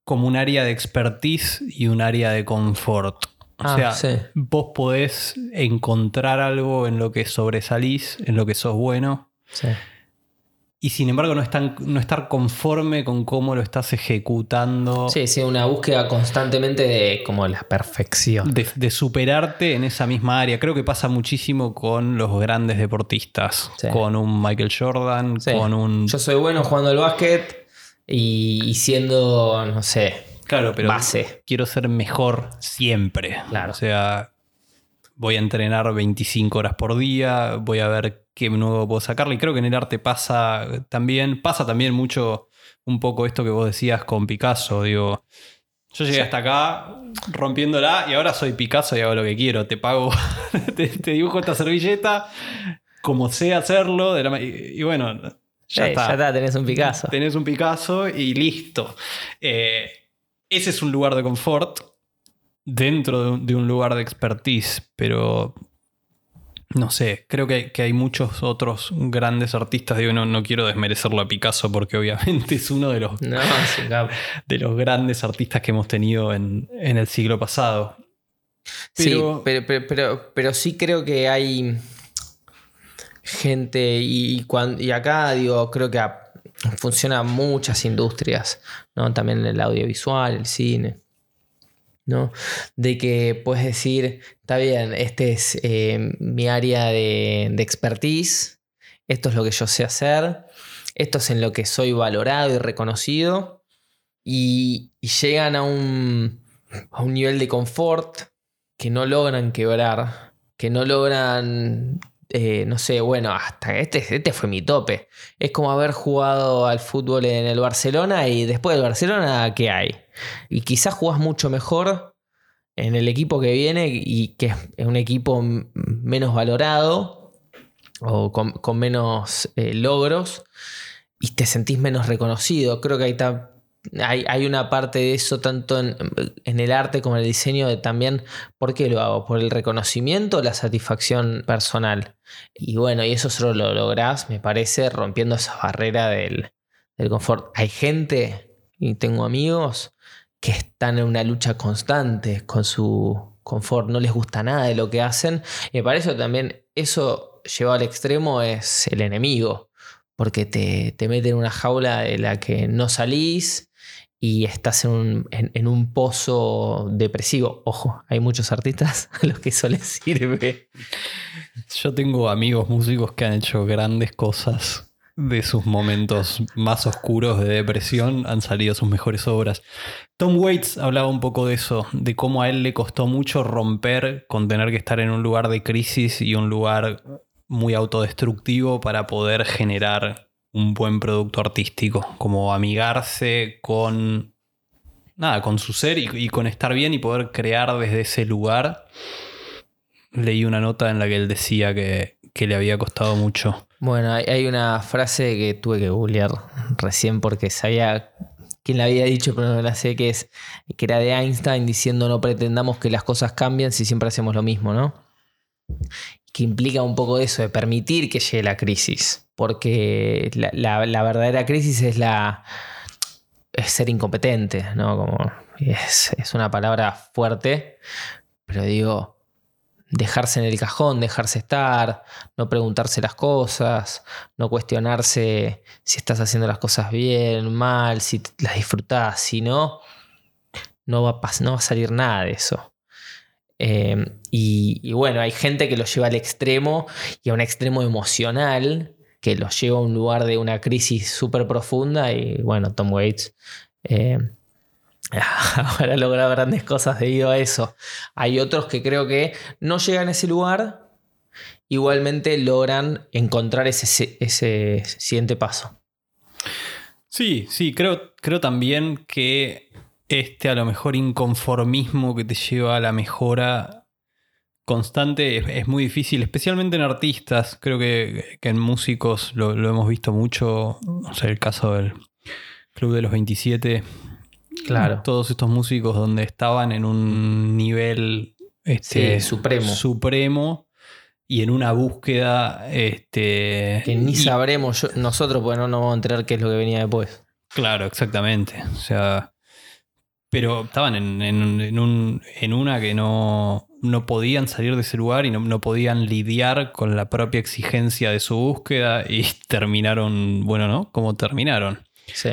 Speaker 1: como un área de expertise y un área de confort. O
Speaker 2: Ah,
Speaker 1: sea,
Speaker 2: sí.
Speaker 1: vos podés encontrar algo en lo que sobresalís, en lo que sos bueno,
Speaker 2: Sí.
Speaker 1: y sin embargo no, estar- no estar conforme con cómo lo estás ejecutando,
Speaker 2: Sí, sí, una búsqueda constantemente de como la perfección.
Speaker 1: de, de superarte en esa misma área. Creo que pasa muchísimo con los grandes deportistas,
Speaker 2: Sí.
Speaker 1: con un Michael Jordan, con un...
Speaker 2: Yo soy bueno jugando al básquet y, y siendo, no sé,
Speaker 1: Claro, pero
Speaker 2: base.
Speaker 1: quiero ser mejor siempre.
Speaker 2: Claro.
Speaker 1: O sea, voy a entrenar 25 horas por día, voy a ver qué nuevo puedo sacarle. Y creo que en el arte pasa también, pasa también mucho un poco esto que vos decías con Picasso. Digo, yo llegué hasta acá rompiéndola y ahora soy Picasso y hago lo que quiero. Te pago, te, te dibujo esta servilleta, como sé hacerlo. de la ma- y, y bueno, ya está.
Speaker 2: ya está, tenés un Picasso.
Speaker 1: Tenés un Picasso y listo. Eh, ese es un lugar de confort dentro de un, de un lugar de expertise, pero no sé, creo que hay, que hay muchos otros grandes artistas. Digo, no, no quiero desmerecerlo a Picasso porque obviamente es uno de los,
Speaker 2: No,
Speaker 1: de los grandes artistas que hemos tenido en, en el siglo pasado. Pero-
Speaker 2: Sí, pero, pero, pero, pero sí creo que hay gente y, cuan- y acá digo, creo que funciona muchas industrias, ¿no? También el audiovisual, el cine. ¿no? De que puedes decir, está bien, este es eh, mi área de, de expertise, esto es lo que yo sé hacer, esto es en lo que soy valorado y reconocido, y, y llegan a un, a un nivel de confort que no logran quebrar, que no logran, eh, no sé, bueno, hasta este, este fue mi tope. Es como haber jugado al fútbol en el Barcelona y después del Barcelona, ¿qué hay? Y quizás jugás mucho mejor en el equipo que viene y que es un equipo menos valorado o con, menos eh, logros y te sentís menos reconocido. Creo que hay, ta- hay, hay una parte de eso tanto en, en el arte como en el diseño de también, ¿por qué lo hago? ¿Por el reconocimiento o la satisfacción personal? Y bueno, y eso solo lo lográs, me parece, rompiendo esa barrera del, del confort. Hay gente, y tengo amigos, que están en una lucha constante con su confort, no les gusta nada de lo que hacen. Y me parece también eso llevado al extremo es el enemigo, porque te, te mete en una jaula de la que no salís y estás en un, en- un pozo depresivo. Ojo, hay muchos artistas a los que eso les sirve.
Speaker 1: Yo tengo amigos músicos que han hecho grandes cosas de sus momentos más oscuros de depresión, han salido sus mejores obras. Tom Waits hablaba un poco de eso, de cómo a él le costó mucho romper con tener que estar en un lugar de crisis y un lugar muy autodestructivo para poder generar un buen producto artístico, como amigarse con nada, con su ser y, con estar bien y poder crear desde ese lugar. Leí una nota en la que él decía que, que le había costado mucho.
Speaker 2: Bueno, hay, hay una frase que tuve que googlear recién porque sabía quién la había dicho, pero no la sé, que es que era de Einstein diciendo no pretendamos que las cosas cambien si siempre hacemos lo mismo, ¿no? Que implica un poco eso, de permitir que llegue la crisis. Porque la, verdadera crisis es la, ser incompetente, ¿no? Como es, una palabra fuerte, pero digo, dejarse en el cajón, dejarse estar, no preguntarse las cosas, no cuestionarse si estás haciendo las cosas bien, mal, si las disfrutás, si no, no va no va a salir nada de eso. Em, y, bueno, hay gente que lo lleva al extremo y a un extremo emocional, que lo lleva a un lugar de una crisis súper profunda y bueno, Tom Waits eh, habrá logrado grandes cosas debido a eso. Hay otros que creo que no llegan a ese lugar, igualmente logran encontrar ese, ese siguiente paso.
Speaker 1: Sí, sí, creo, creo también que este a lo mejor inconformismo que te lleva a la mejora constante es, muy difícil, especialmente en artistas. Creo que, en músicos lo, hemos visto mucho. O sea, el caso del Club de los 27.
Speaker 2: Claro.
Speaker 1: Todos estos músicos donde estaban en un nivel este,
Speaker 2: supremo.
Speaker 1: supremo y en una búsqueda. Este,
Speaker 2: que ni sabremos nosotros, porque no nos vamos a enterar qué es lo que venía después.
Speaker 1: Claro, exactamente. O sea. Pero estaban en, un, en una que no, no podían salir de ese lugar y no, podían lidiar con la propia exigencia de su búsqueda y terminaron, bueno, ¿no? Como terminaron.
Speaker 2: Sí.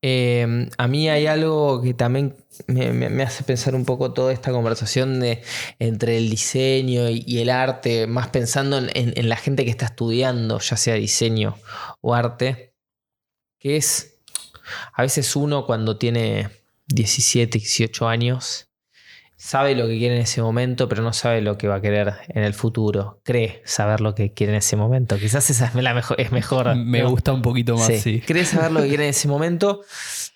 Speaker 2: Em, a mí hay algo que también me, hace pensar un poco toda esta conversación de, entre el diseño y, el arte, más pensando en, en, la gente que está estudiando, ya sea diseño o arte, que es a veces uno cuando tiene 17, 18 años, sabe lo que quiere en ese momento, pero no sabe lo que va a querer en el futuro. Cree saber lo que quiere en ese momento. Quizás esa es, la mejor, es mejor.
Speaker 1: Me gusta un poquito más, sí.
Speaker 2: Cree saber lo que quiere en ese momento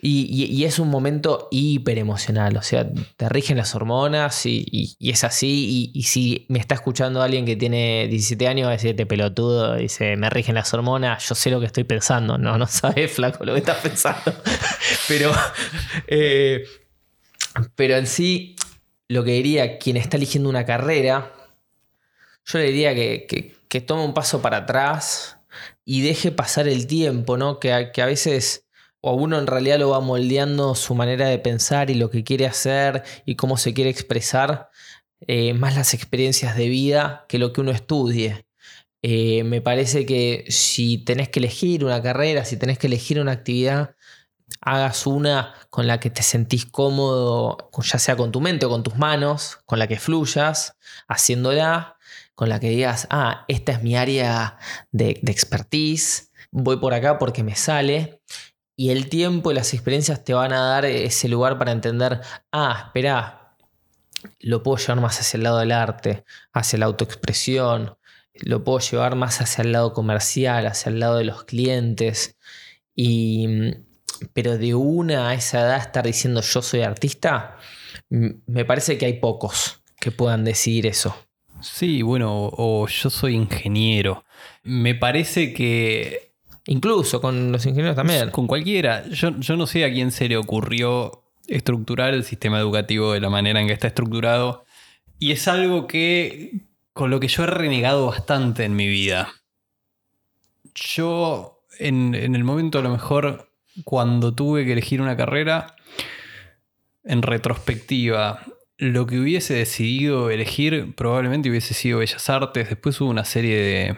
Speaker 2: y, es un momento hiper emocional. O sea, te rigen las hormonas y, es así. Y, si me está escuchando alguien que tiene 17 años, va a decirte pelotudo, dice, me rigen las hormonas, yo sé lo que estoy pensando. No, no sabes, flaco, lo que estás pensando. pero, eh, pero en sí lo que diría quien está eligiendo una carrera, yo le diría que, tome un paso para atrás y deje pasar el tiempo, ¿no? Que, a veces o uno en realidad lo va moldeando su manera de pensar y lo que quiere hacer y cómo se quiere expresar, eh, más las experiencias de vida que lo que uno estudie. Eh, me parece que si tenés que elegir una carrera, si tenés que elegir una actividad, hagas una con la que te sentís cómodo, ya sea con tu mente o con tus manos, con la que fluyas, haciéndola, con la que digas, ah, esta es mi área de, expertise, voy por acá porque me sale. Y el tiempo y las experiencias te van a dar ese lugar para entender, ah, espera, lo puedo llevar más hacia el lado del arte, hacia la autoexpresión, lo puedo llevar más hacia el lado comercial, hacia el lado de los clientes. Y, pero de una a esa edad estar diciendo yo soy artista, me parece que hay pocos que puedan decir eso.
Speaker 1: Sí, bueno, o, yo soy ingeniero. Me parece que...
Speaker 2: Incluso con los ingenieros también.
Speaker 1: Con cualquiera. Yo, yo no sé a quién se le ocurrió estructurar el sistema educativo de la manera en que está estructurado. Y es algo que con lo que yo he renegado bastante en mi vida. Yo, en, en el momento a lo mejor cuando tuve que elegir una carrera, en retrospectiva, lo que hubiese decidido elegir probablemente hubiese sido Bellas Artes. Después hubo una serie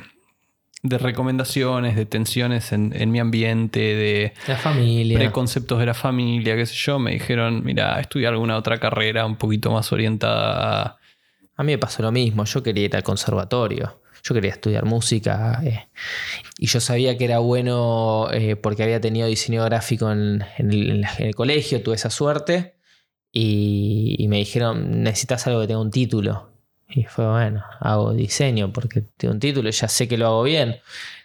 Speaker 1: de, recomendaciones, de tensiones en, mi ambiente, de
Speaker 2: la familia.
Speaker 1: preconceptos de la familia, qué sé yo. Me dijeron, mira, estudia alguna otra carrera un poquito más orientada a...
Speaker 2: A mí me pasó lo mismo, yo quería ir al conservatorio. Yo quería estudiar música eh, y yo sabía que era bueno eh, porque había tenido diseño gráfico en, el, colegio, tuve esa suerte y, me dijeron, necesitas algo que tenga un título. Y fue bueno, hago diseño porque tengo un título ya sé que lo hago bien.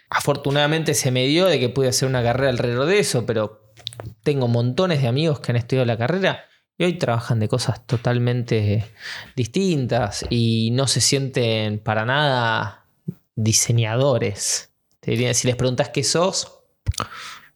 Speaker 2: Afortunadamente se me dio de que pude hacer una carrera alrededor de eso, pero tengo montones de amigos que han estudiado la carrera y hoy trabajan de cosas totalmente distintas y no se sienten para nada diseñadores. Te si les preguntas qué sos,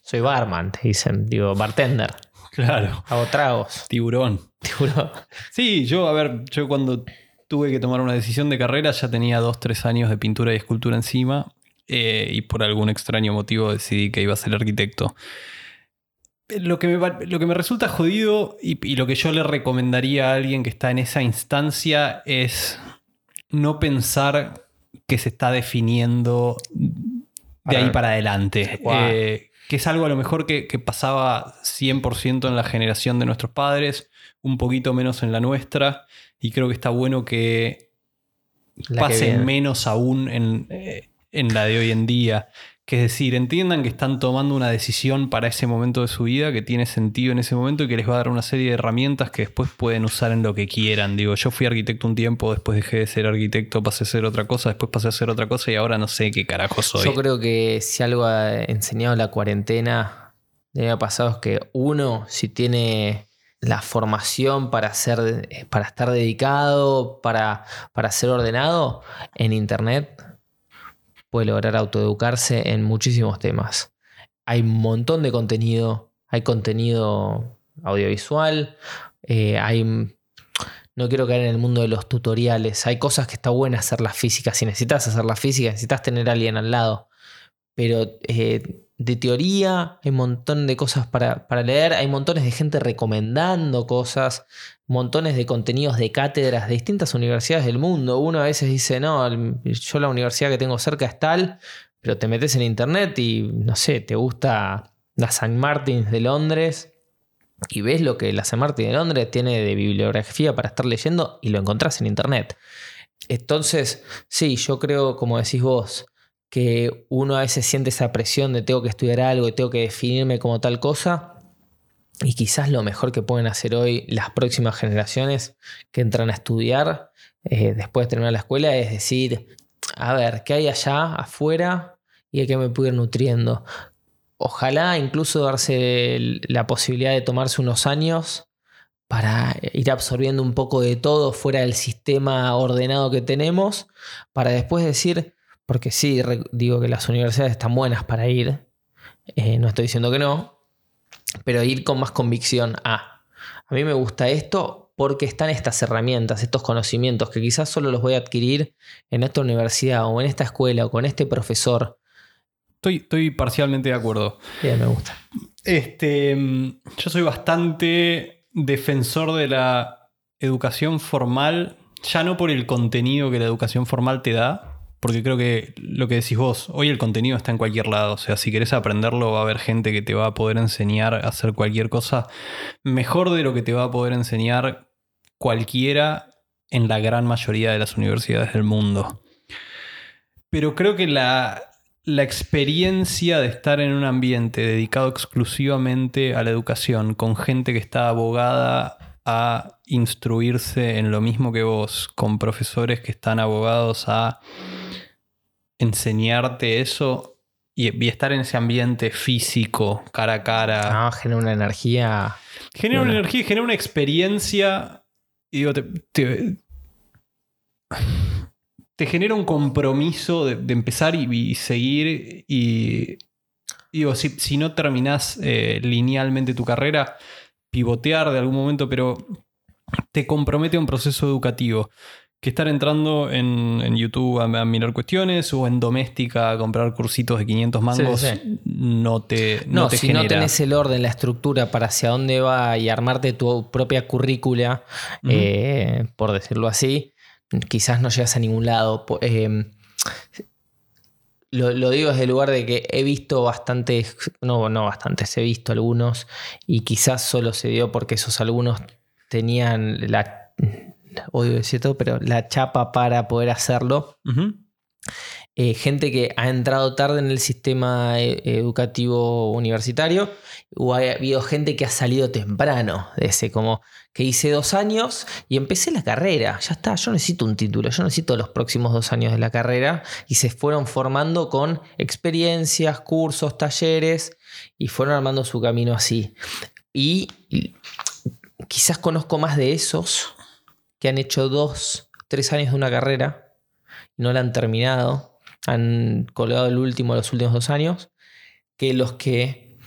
Speaker 2: soy barman, te dicen, digo, bartender.
Speaker 1: Claro.
Speaker 2: Hago tragos.
Speaker 1: Tiburón.
Speaker 2: Tiburón.
Speaker 1: Sí, yo, a ver, yo cuando tuve que tomar una decisión de carrera ya tenía dos, tres años de pintura y escultura encima. eh, y por algún extraño motivo decidí que iba a ser arquitecto. Lo que me, lo que me resulta jodido y, y lo que yo le recomendaría a alguien que está en esa instancia es no pensar que se está definiendo de ahí para adelante. Eh, que es algo a lo mejor que, pasaba 100% en la generación de nuestros padres, un poquito menos en la nuestra, y creo que está bueno que pase menos aún en, eh, en la de hoy en día. Que es decir, entiendan que están tomando una decisión para ese momento de su vida que tiene sentido en ese momento y que les va a dar una serie de herramientas que después pueden usar en lo que quieran. Digo, yo fui arquitecto un tiempo, después dejé de ser arquitecto, pasé a ser otra cosa, después pasé a ser otra cosa y ahora no sé qué carajo soy.
Speaker 2: Yo creo que si algo ha enseñado la cuarentena de año pasado es que uno, si tiene la formación para, ser, para estar dedicado, para, para ser ordenado, en Internet puede lograr autoeducarse en muchísimos temas. Hay un montón de contenido, hay contenido audiovisual, eh, hay... No quiero caer en el mundo de los tutoriales. Hay cosas que está buena hacer la física. Si necesitas hacer la física, necesitas tener a alguien al lado. Pero eh, de teoría hay un montón de cosas para, para, leer. Hay montones de gente recomendando cosas. Montones de contenidos de cátedras de distintas universidades del mundo. Uno a veces dice, no, yo la universidad que tengo cerca es tal. Pero te metes en internet y, no sé, te gusta la St. Martins de Londres y ves lo que la St. Martins de Londres tiene de bibliografía para estar leyendo y lo encontrás en internet. Entonces, sí, yo creo, como decís vos, que uno a veces siente esa presión de tengo que estudiar algo y tengo que definirme como tal cosa. Y quizás lo mejor que pueden hacer hoy las próximas generaciones que entran a estudiar eh, después de terminar la escuela es decir, a ver, ¿qué hay allá afuera y de qué me puedo ir nutriendo? Ojalá incluso darse la posibilidad de tomarse unos años para ir absorbiendo un poco de todo fuera del sistema ordenado que tenemos, para después decir, porque sí, digo que las universidades están buenas para ir, eh, no estoy diciendo que no, pero ir con más convicción a, a mí me gusta esto porque están estas herramientas, estos conocimientos que quizás solo los voy a adquirir en esta universidad o en esta escuela o con este profesor.
Speaker 1: Estoy, estoy parcialmente de acuerdo.
Speaker 2: Bien, me gusta.
Speaker 1: Este, yo soy bastante defensor de la educación formal, ya no por el contenido que la educación formal te da, porque creo que lo que decís vos, hoy el contenido está en cualquier lado. O sea, si querés aprenderlo, va a haber gente que te va a poder enseñar a hacer cualquier cosa mejor de lo que te va a poder enseñar cualquiera en la gran mayoría de las universidades del mundo. Pero creo que la, la experiencia de estar en un ambiente dedicado exclusivamente a la educación, con gente que está abogada a instruirse en lo mismo que vos, con profesores que están abogados a enseñarte eso y, estar en ese ambiente físico, cara a cara.
Speaker 2: Ah, genera una energía.
Speaker 1: Genera una, energía, genera una experiencia. Y digo, te, te, genera un compromiso de, empezar y, seguir. Y digo, si, si no terminás eh, linealmente tu carrera, pivotear de algún momento, pero te compromete a un proceso educativo que estar entrando en, YouTube a, mirar cuestiones o en doméstica a comprar cursitos de 500 mangos no te
Speaker 2: no, te si no tenés el orden, la estructura para hacia dónde va y armarte tu propia currícula, eh, por decirlo así, quizás no llegas a ningún lado. Eh, lo, digo desde el lugar de que he visto bastantes, no, no bastantes, he visto algunos y quizás solo se dio porque esos algunos tenían la odio decir todo, pero la chapa para poder hacerlo. Eh, gente que ha entrado tarde en el sistema eh, educativo universitario, o ha habido gente que ha salido temprano de ese, como que hice dos años y empecé la carrera, ya está, yo necesito un título, yo necesito los próximos dos años de la carrera, y se fueron formando con experiencias, cursos, talleres, y fueron armando su camino así. y quizás conozco más de esos que han hecho dos, tres años de una carrera no la han terminado, han colgado el último los últimos dos años, que los que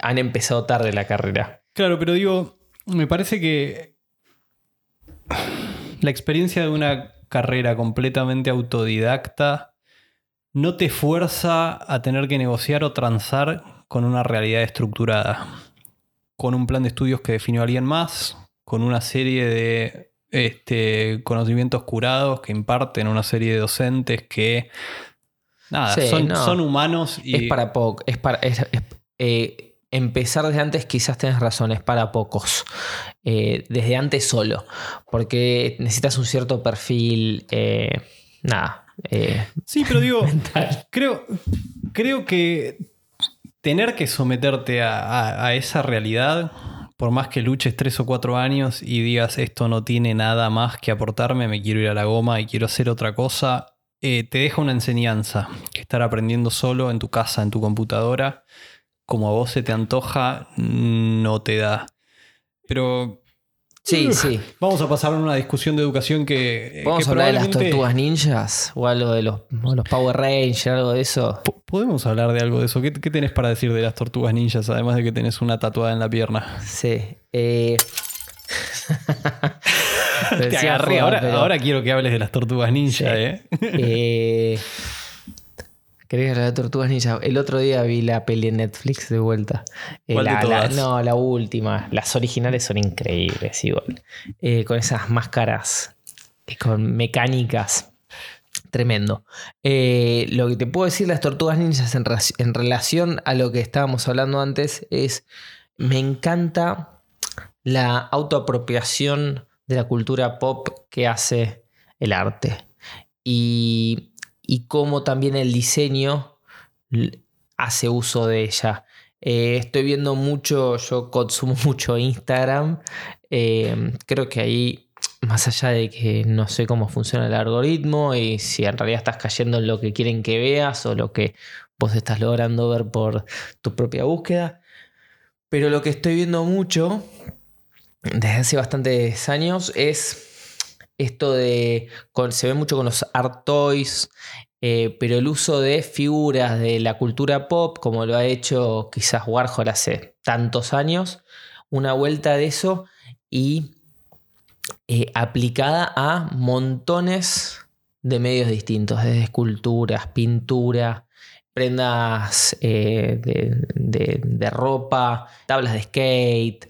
Speaker 2: han empezado tarde la carrera.
Speaker 1: Claro, pero digo, me parece que la experiencia de una carrera completamente autodidacta no te fuerza a tener que negociar o transar con una realidad estructurada, con un plan de estudios que definió alguien más, con una serie de este, conocimientos curados que imparten una serie de docentes que nada,
Speaker 2: Sí,
Speaker 1: son,
Speaker 2: no.
Speaker 1: son humanos y
Speaker 2: Es para poco. Es para. es- es- eh, empezar desde antes, quizás tenés razón, es para pocos. Eh, desde antes solo. Porque necesitas un cierto perfil. eh, nada.
Speaker 1: Sí, pero digo,
Speaker 2: mental.
Speaker 1: creo, creo que tener que someterte a, a- a esa realidad, por más que luches tres o cuatro años y digas esto no tiene nada más que aportarme, me quiero ir a la goma y quiero hacer otra cosa, eh, te deja una enseñanza que estar aprendiendo solo en tu casa, en tu computadora, como a vos se te antoja, no te da. Pero
Speaker 2: Sí, sí.
Speaker 1: vamos a pasar a una discusión de educación que...
Speaker 2: Vamos
Speaker 1: que
Speaker 2: a hablar de las
Speaker 1: probablemente-
Speaker 2: tortugas ninjas o algo de los, Power Rangers, algo de eso.
Speaker 1: Po- ¿Podemos hablar de algo de eso? ¿Qué, qué tenés para decir de las tortugas ninjas, además de que tenés una tatuada en la pierna?
Speaker 2: Sí. eh.
Speaker 1: Te agarré,
Speaker 2: joda,
Speaker 1: ahora,
Speaker 2: pero,
Speaker 1: ahora quiero que hables de las tortugas ninja,
Speaker 2: Sí.
Speaker 1: ¿eh?
Speaker 2: eh, ¿Querés hablar de Tortugas Ninja? El otro día vi la peli en Netflix de vuelta. Eh,
Speaker 1: ¿Cuál de
Speaker 2: la-
Speaker 1: todas?
Speaker 2: no, la última. Las originales son increíbles, igual. Eh, con esas máscaras, con mecánicas. Tremendo. Eh, lo que te puedo decir de las tortugas ninjas en relación a lo que estábamos hablando antes es, me encanta la autoapropiación de la cultura pop que hace el arte. Y, y cómo también el diseño hace uso de ella. Eh, estoy viendo mucho, yo consumo mucho Instagram. eh, creo que ahí, más allá de que no sé cómo funciona el algoritmo y si en realidad estás cayendo en lo que quieren que veas o lo que vos estás logrando ver por tu propia búsqueda. Pero lo que estoy viendo mucho desde hace bastantes años es esto de. se ve mucho con los art toys, eh, pero el uso de figuras de la cultura pop, como lo ha hecho quizás Warhol hace tantos años, una vuelta de eso y eh, aplicada a montones de medios distintos, desde esculturas, pintura, prendas eh, de- de ropa, tablas de skate.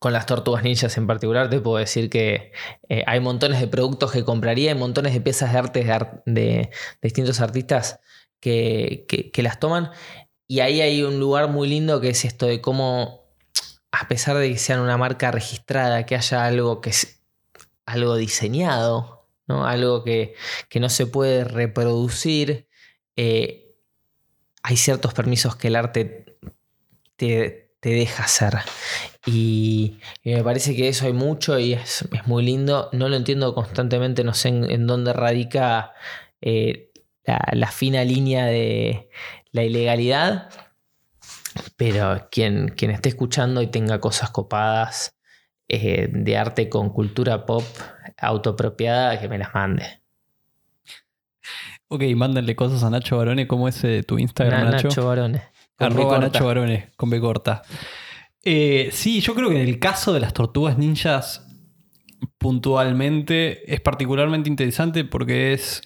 Speaker 2: Con las tortugas ninjas en particular, te puedo decir que eh, hay montones de productos que compraría, hay montones de piezas de arte de, distintos artistas que, que- que las toman. Y ahí hay un lugar muy lindo que es esto de cómo, a pesar de que sean una marca registrada, que haya algo que es algo diseñado, ¿no? algo que, que no se puede reproducir, eh, hay ciertos permisos que el arte te, te deja hacer. Y, y me parece que eso hay mucho y es, es muy lindo. No lo entiendo constantemente, no sé en, en dónde radica eh, la, la fina línea de la ilegalidad. Pero quien, quien esté escuchando y tenga cosas copadas eh, de arte con cultura pop autopropiada, que me las mande.
Speaker 1: Ok, mándenle cosas a Nacho Barone. ¿Cómo es eh, tu Instagram,
Speaker 2: Na-
Speaker 1: Nacho?
Speaker 2: Nacho Barones. Con B
Speaker 1: Arroba. Nacho Barone, con B corta. Eh, sí, yo creo que en el caso de las tortugas ninjas, puntualmente, es particularmente interesante porque es,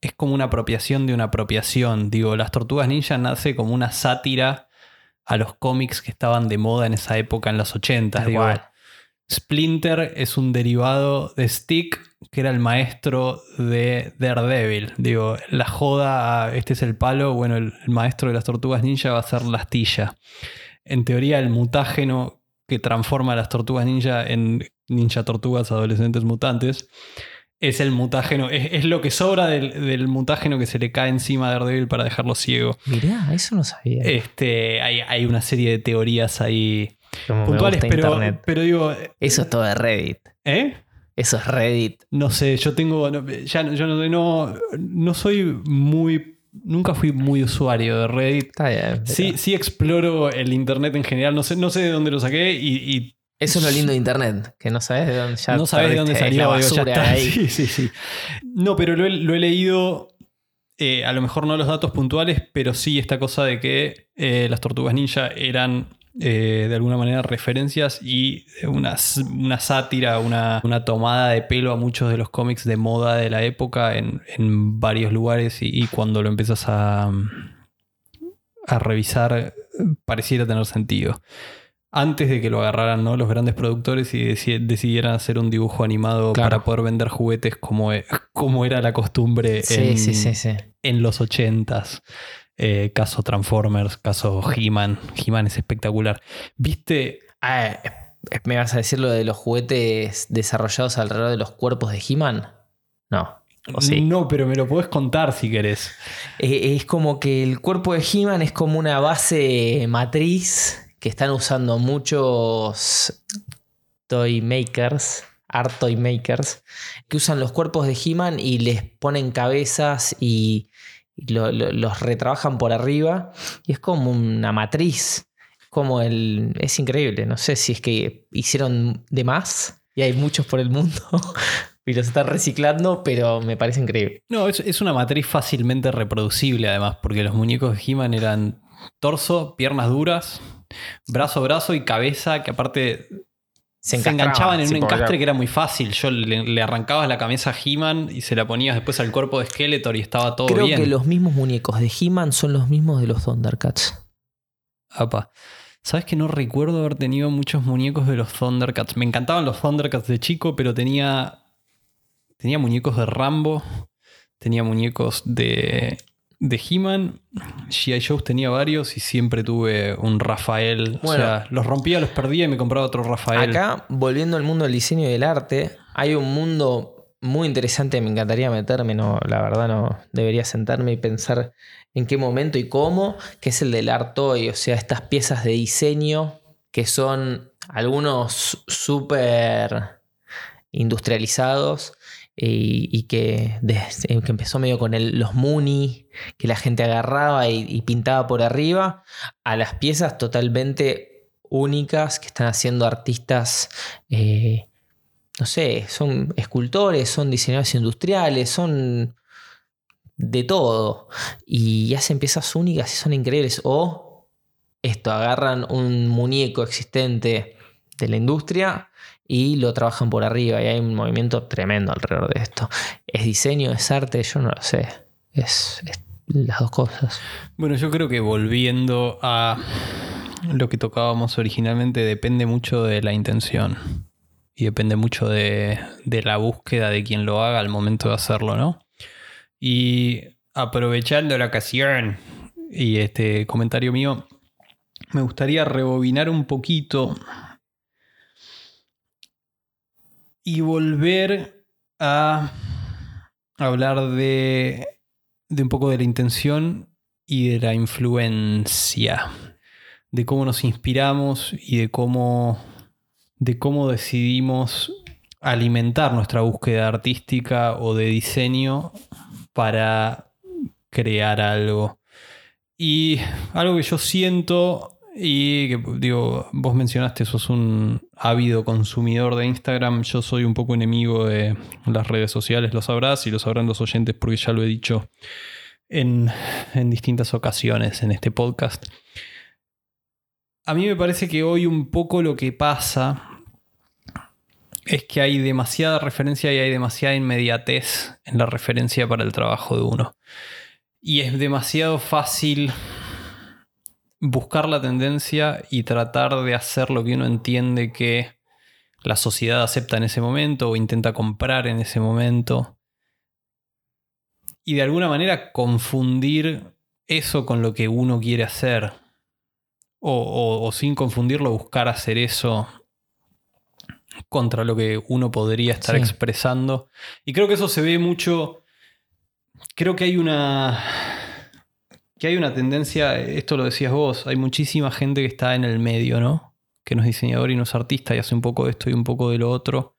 Speaker 1: es como una apropiación de una apropiación. Digo, las tortugas ninjas nace como una sátira a los cómics que estaban de moda en esa época, en los 80.
Speaker 2: Tal
Speaker 1: Digo,
Speaker 2: cual.
Speaker 1: Splinter es un derivado de Stick, que era el maestro de Daredevil. Digo, la joda, este es el palo, bueno, el, el maestro de las tortugas ninja va a ser la astilla. En teoría, el mutágeno que transforma a las tortugas ninja en ninja tortugas adolescentes mutantes es el mutágeno, es, es lo que sobra del, del mutágeno que se le cae encima a Daredevil para dejarlo ciego.
Speaker 2: Mirá, eso no sabía.
Speaker 1: Este, hay, hay una serie de teorías ahí
Speaker 2: Como
Speaker 1: puntuales, pero,
Speaker 2: internet.
Speaker 1: pero digo,
Speaker 2: Eso es todo de Reddit.
Speaker 1: ¿eh?
Speaker 2: Eso es Reddit.
Speaker 1: No sé, yo tengo. no, ya no- yo no, no, no soy muy. Nunca fui muy usuario de Reddit.
Speaker 2: Está bien. pero-
Speaker 1: Sí, sí exploro el internet en general. No sé, no sé de dónde lo saqué y, y
Speaker 2: Eso es lo lindo de internet, que no sabes de dónde ya
Speaker 1: no sabes de dónde salió.
Speaker 2: la
Speaker 1: digo, ya
Speaker 2: ahí.
Speaker 1: Sí, sí, sí. No, pero lo he, lo he leído. eh, a lo mejor no los datos puntuales, pero sí esta cosa de que eh, las tortugas ninja eran eh, de alguna manera referencias y una, una sátira, una, tomada de pelo a muchos de los cómics de moda de la época en, varios lugares y, cuando lo empiezas a, a revisar pareciera tener sentido. Antes de que lo agarraran ¿no? los grandes productores y decidieran hacer un dibujo animado para poder vender juguetes como, e, como era la costumbre en, en los ochentas. Eh, caso Transformers, caso He-Man. He-Man es espectacular. ¿Viste?
Speaker 2: Ah, ¿Me vas a decir lo de los juguetes desarrollados alrededor de los cuerpos de He-Man? No.
Speaker 1: No, pero me lo puedes contar si querés.
Speaker 2: Eh, es como que el cuerpo de He-Man es como una base matriz que están usando muchos toy makers, art toy makers, que usan los cuerpos de He-Man y les ponen cabezas y los retrabajan por arriba y es como una matriz. Como el. Es increíble. No sé si es que hicieron de más y hay muchos por el mundo y los están reciclando, pero me parece increíble.
Speaker 1: No, es, una matriz fácilmente reproducible además, porque los muñecos de He-Man eran torso, piernas duras, brazo, brazo y cabeza, que aparte se, enganchaban en un encastre que era muy fácil. Yo le, arrancabas la camisa a He-Man y se la ponías después al cuerpo de Skeletor y estaba todo bien.
Speaker 2: Creo que los mismos muñecos de He-Man son los mismos de los Thundercats.
Speaker 1: Apa. ¿Sabes que no recuerdo haber tenido muchos muñecos de los Thundercats? Me encantaban los Thundercats de chico, pero tenía. Tenía muñecos de Rambo. Tenía muñecos de de He-Man, G.I. Joe tenía varios y siempre tuve un Rafael. o sea, los rompía, los perdía y me compraba otro Rafael.
Speaker 2: Acá, volviendo al mundo del diseño y del arte, hay un mundo muy interesante. Me encantaría meterme, no, la verdad no debería sentarme y pensar en qué momento y cómo, que es el del art toy. O sea, estas piezas de diseño que son algunos súper industrializados y, que, desde, que empezó medio con el, los Muni, que la gente agarraba y, pintaba por arriba, a las piezas totalmente únicas que están haciendo artistas, eh, no sé, son escultores, son diseñadores industriales, son de todo. Y hacen piezas únicas y son increíbles. O esto, agarran un muñeco existente de la industria y lo trabajan por arriba y hay un movimiento tremendo alrededor de esto. ¿Es diseño, es arte? Yo no lo sé. Es, las dos cosas.
Speaker 1: Bueno, yo creo que volviendo a lo que tocábamos originalmente, depende mucho de la intención y depende mucho de, de la búsqueda de quien lo haga al momento de hacerlo, ¿no? Y aprovechando la ocasión y este comentario mío, me gustaría rebobinar un poquito y volver a hablar de, de un poco de la intención y de la influencia, de cómo nos inspiramos y de cómo, de cómo decidimos alimentar nuestra búsqueda artística o de diseño para crear algo. Y algo que yo siento y que, digo, vos mencionaste, sos un ávido consumidor de Instagram. Yo soy un poco enemigo de las redes sociales, lo sabrás y lo sabrán los oyentes porque ya lo he dicho en, en distintas ocasiones en este podcast. A mí me parece que hoy un poco lo que pasa es que hay demasiada referencia y hay demasiada inmediatez en la referencia para el trabajo de uno. Y es demasiado fácil buscar la tendencia y tratar de hacer lo que uno entiende que la sociedad acepta en ese momento o intenta comprar en ese momento. Y de alguna manera confundir eso con lo que uno quiere hacer. O, sin confundirlo, buscar hacer eso contra lo que uno podría estar expresando. Y creo que eso se ve mucho. Creo que hay una que hay una tendencia, esto lo decías vos, hay muchísima gente que está en el medio, ¿no? Que no es diseñador y no es artista y hace un poco de esto y un poco de lo otro.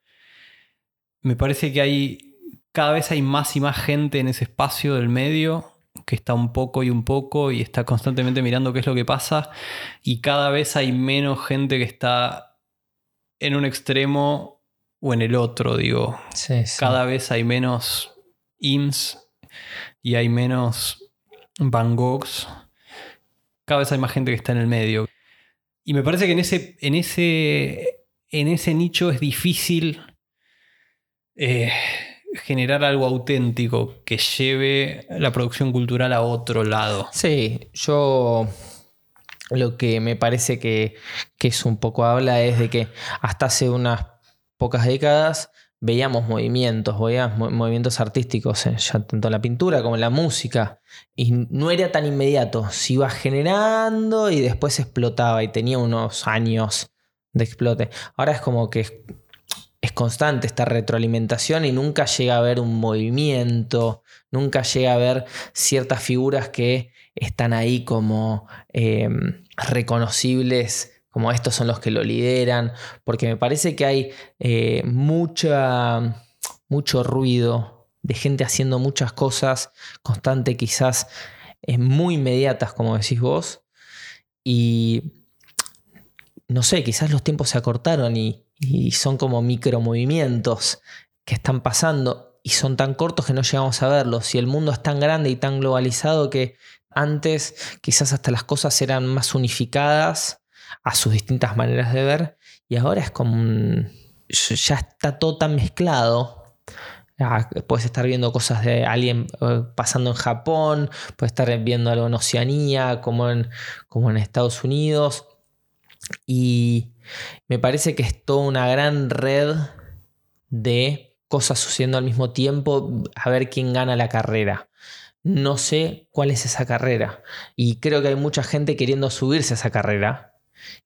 Speaker 1: Me parece que hay, cada vez hay más y más gente en ese espacio del medio que está un poco y un poco y está constantemente mirando qué es lo que pasa y cada vez hay menos gente que está en un extremo o en el otro, digo. Cada vez hay menos IMS y hay menos Van Goghs. Cada vez hay más gente que está en el medio. Y me parece que en ese, en ese, en ese nicho es difícil eh, generar algo auténtico que lleve la producción cultural a otro lado.
Speaker 2: Sí, yo lo que me parece que, que es un poco habla es de que hasta hace unas pocas décadas veíamos movimientos, movimientos artísticos, eh, ya tanto en la pintura como en la música, y no era tan inmediato, se iba generando y después explotaba y tenía unos años de explote. Ahora es como que es constante esta retroalimentación y nunca llega a haber un movimiento, nunca llega a haber ciertas figuras que están ahí como em, reconocibles como estos son los que lo lideran, porque me parece que hay eh, mucha, mucho ruido de gente haciendo muchas cosas constante, quizás muy inmediatas, como decís vos, y no sé, quizás los tiempos se acortaron y, y son como micromovimientos que están pasando y son tan cortos que no llegamos a verlos. Y el mundo es tan grande y tan globalizado que antes quizás hasta las cosas eran más unificadas a sus distintas maneras de ver y ahora es como ya está todo tan mezclado. puedes estar viendo cosas de alguien eh, pasando en Japón, puedes estar viendo algo en Oceanía, como en, como en Estados Unidos. Y me parece que es toda una gran red de cosas sucediendo al mismo tiempo, a ver quién gana la carrera. No sé cuál es esa carrera. Y creo que hay mucha gente queriendo subirse a esa carrera.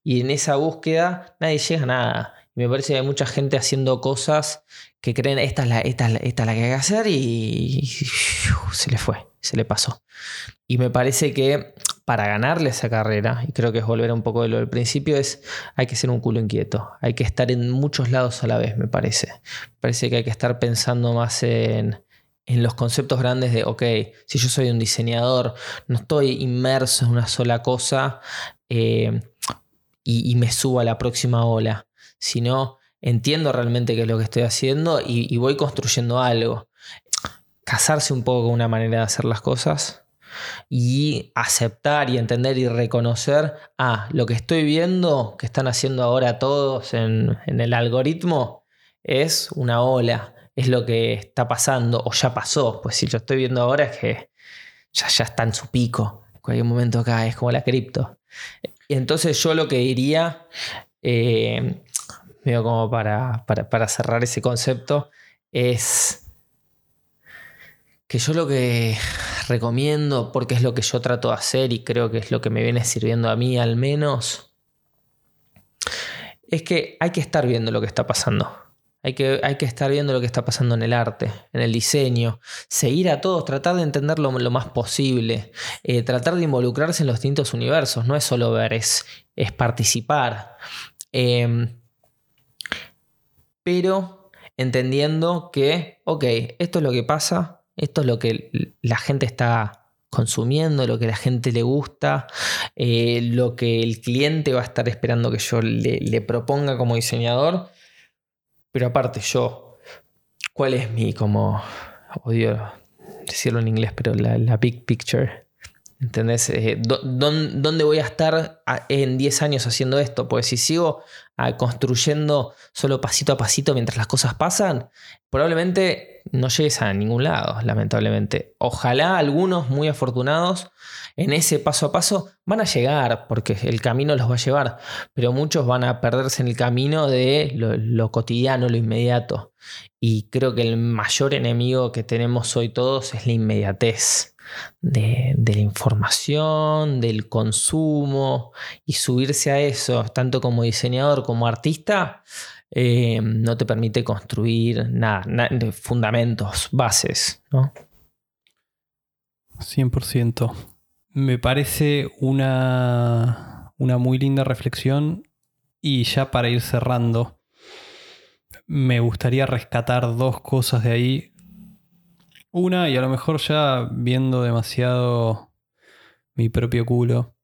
Speaker 2: Y en esa búsqueda nadie llega a nada. Y me parece que hay mucha gente haciendo cosas que creen esta es la, esta, esta la que hay que hacer y, se le fue, se le pasó. Y me parece que para ganarle esa carrera, y creo que es volver un poco de lo del principio, es hay que ser un culo inquieto. Hay que estar en muchos lados a la vez, me parece. Me parece que hay que estar pensando más en, en los conceptos grandes de, ok, si yo soy un diseñador, no estoy inmerso en una sola cosa, eh, y, me subo a la próxima ola, sino entiendo realmente qué es lo que estoy haciendo y, voy construyendo algo. Casarse un poco con una manera de hacer las cosas y aceptar y entender y reconocer, ah, lo que estoy viendo que están haciendo ahora todos en, el algoritmo es una ola, es lo que está pasando o ya pasó, pues si lo estoy viendo ahora es que ya, ya está en su pico, en cualquier momento acá es como la cripto. Entonces yo lo que diría, eh, como para, para, cerrar ese concepto, es que yo lo que recomiendo, porque es lo que yo trato de hacer y creo que es lo que me viene sirviendo a mí al menos, es que hay que estar viendo lo que está pasando. Hay que, hay que, estar viendo lo que está pasando en el arte, en el diseño, seguir a todos, tratar de entenderlo lo más posible, eh, tratar de involucrarse en los distintos universos, no es solo ver, es, es participar. Em, pero entendiendo que, ok, esto es lo que pasa, esto es lo que la gente está consumiendo, lo que la gente le gusta, eh, lo que el cliente va a estar esperando que yo le, le proponga como diseñador pero aparte yo, ¿cuál es mi como, odio decirlo en inglés, pero la, big picture? ¿Entendés? Eh, ¿Dónde voy a estar en 10 años haciendo esto? Pues si sigo ah, construyendo solo pasito a pasito mientras las cosas pasan, probablemente no llegues a ningún lado, lamentablemente. Ojalá algunos muy afortunados en ese paso a paso van a llegar, porque el camino los va a llevar, pero muchos van a perderse en el camino de lo, cotidiano, lo inmediato. Y creo que el mayor enemigo que tenemos hoy todos es la inmediatez. De, la información, del consumo y subirse a eso, tanto como diseñador como artista, eh, no te permite construir nada, nada fundamentos, bases. ¿no?
Speaker 1: 100%. Me parece una, una muy linda reflexión y ya para ir cerrando, me gustaría rescatar dos cosas de ahí. Una, y a lo mejor ya viendo demasiado mi propio culo,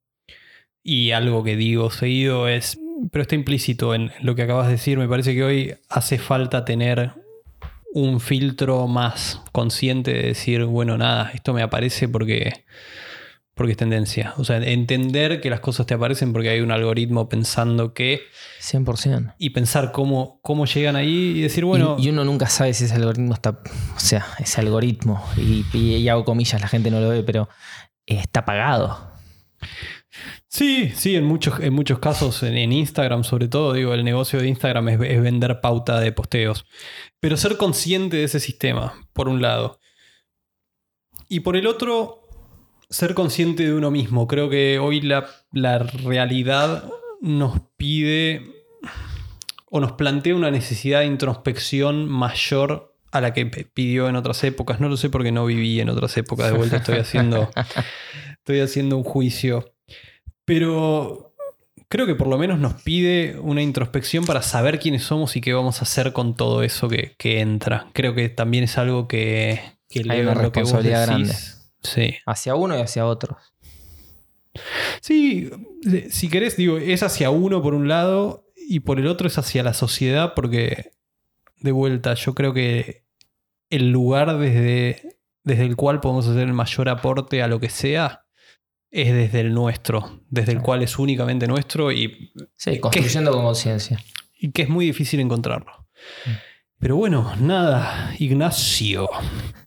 Speaker 1: y algo que digo seguido es, pero está implícito en lo que acabas de decir, me parece que hoy hace falta tener un filtro más consciente de decir, bueno, nada, esto me aparece porque porque es tendencia. O sea, entender que las cosas te aparecen porque hay un algoritmo pensando que...
Speaker 2: 100%.
Speaker 1: Y pensar cómo, cómo llegan ahí y decir, bueno...
Speaker 2: Y, uno nunca sabe si ese algoritmo está... O sea, ese algoritmo, y, y hago comillas, la gente no lo ve, pero está pagado.
Speaker 1: Sí, sí, en muchos, en muchos casos, en, Instagram sobre todo, digo, el negocio de Instagram es, es, vender pauta de posteos. Pero ser consciente de ese sistema, por un lado. Y por el otro, ser consciente de uno mismo. Creo que hoy la, realidad nos pide o nos plantea una necesidad de introspección mayor a la que pidió en otras épocas. No lo sé porque no viví en otras épocas. De vuelta estoy haciendo, estoy haciendo un juicio. Pero creo que por lo menos nos pide una introspección para saber quiénes somos y qué vamos a hacer con todo eso que, entra. Creo que también es algo que, que
Speaker 2: Hay una responsabilidad grande.
Speaker 1: Sí.
Speaker 2: Hacia uno y hacia otro.
Speaker 1: Sí, si querés, digo, es hacia uno por un lado y por el otro es hacia la sociedad porque, de vuelta, yo creo que el lugar desde, desde el cual podemos hacer el mayor aporte a lo que sea es desde el nuestro, desde el cual es únicamente nuestro y...
Speaker 2: Sí, construyendo con conciencia.
Speaker 1: Y que es muy difícil encontrarlo. Mm. Pero bueno, nada, Ignacio.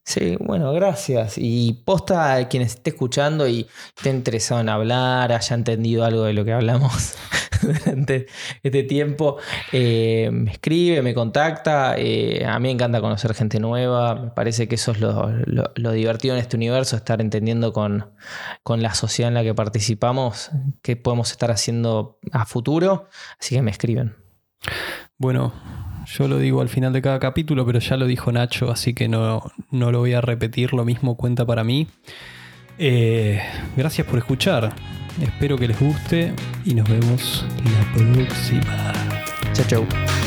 Speaker 2: Sí, bueno, gracias. Y posta a quien esté escuchando y esté interesado en hablar, haya entendido algo de lo que hablamos durante este tiempo, eh, me escribe, me contacta. Eh, a mí me encanta conocer gente nueva. Me parece que eso es lo, divertido en este universo, estar entendiendo con, con la sociedad en la que participamos qué podemos estar haciendo a futuro. Así que me escriben.
Speaker 1: Bueno, yo lo digo al final de cada capítulo, pero ya lo dijo Nacho, así que no, lo voy a repetir. Lo mismo cuenta para mí. Eh, gracias por escuchar. Espero que les guste y nos vemos la próxima.
Speaker 2: Chao, chao.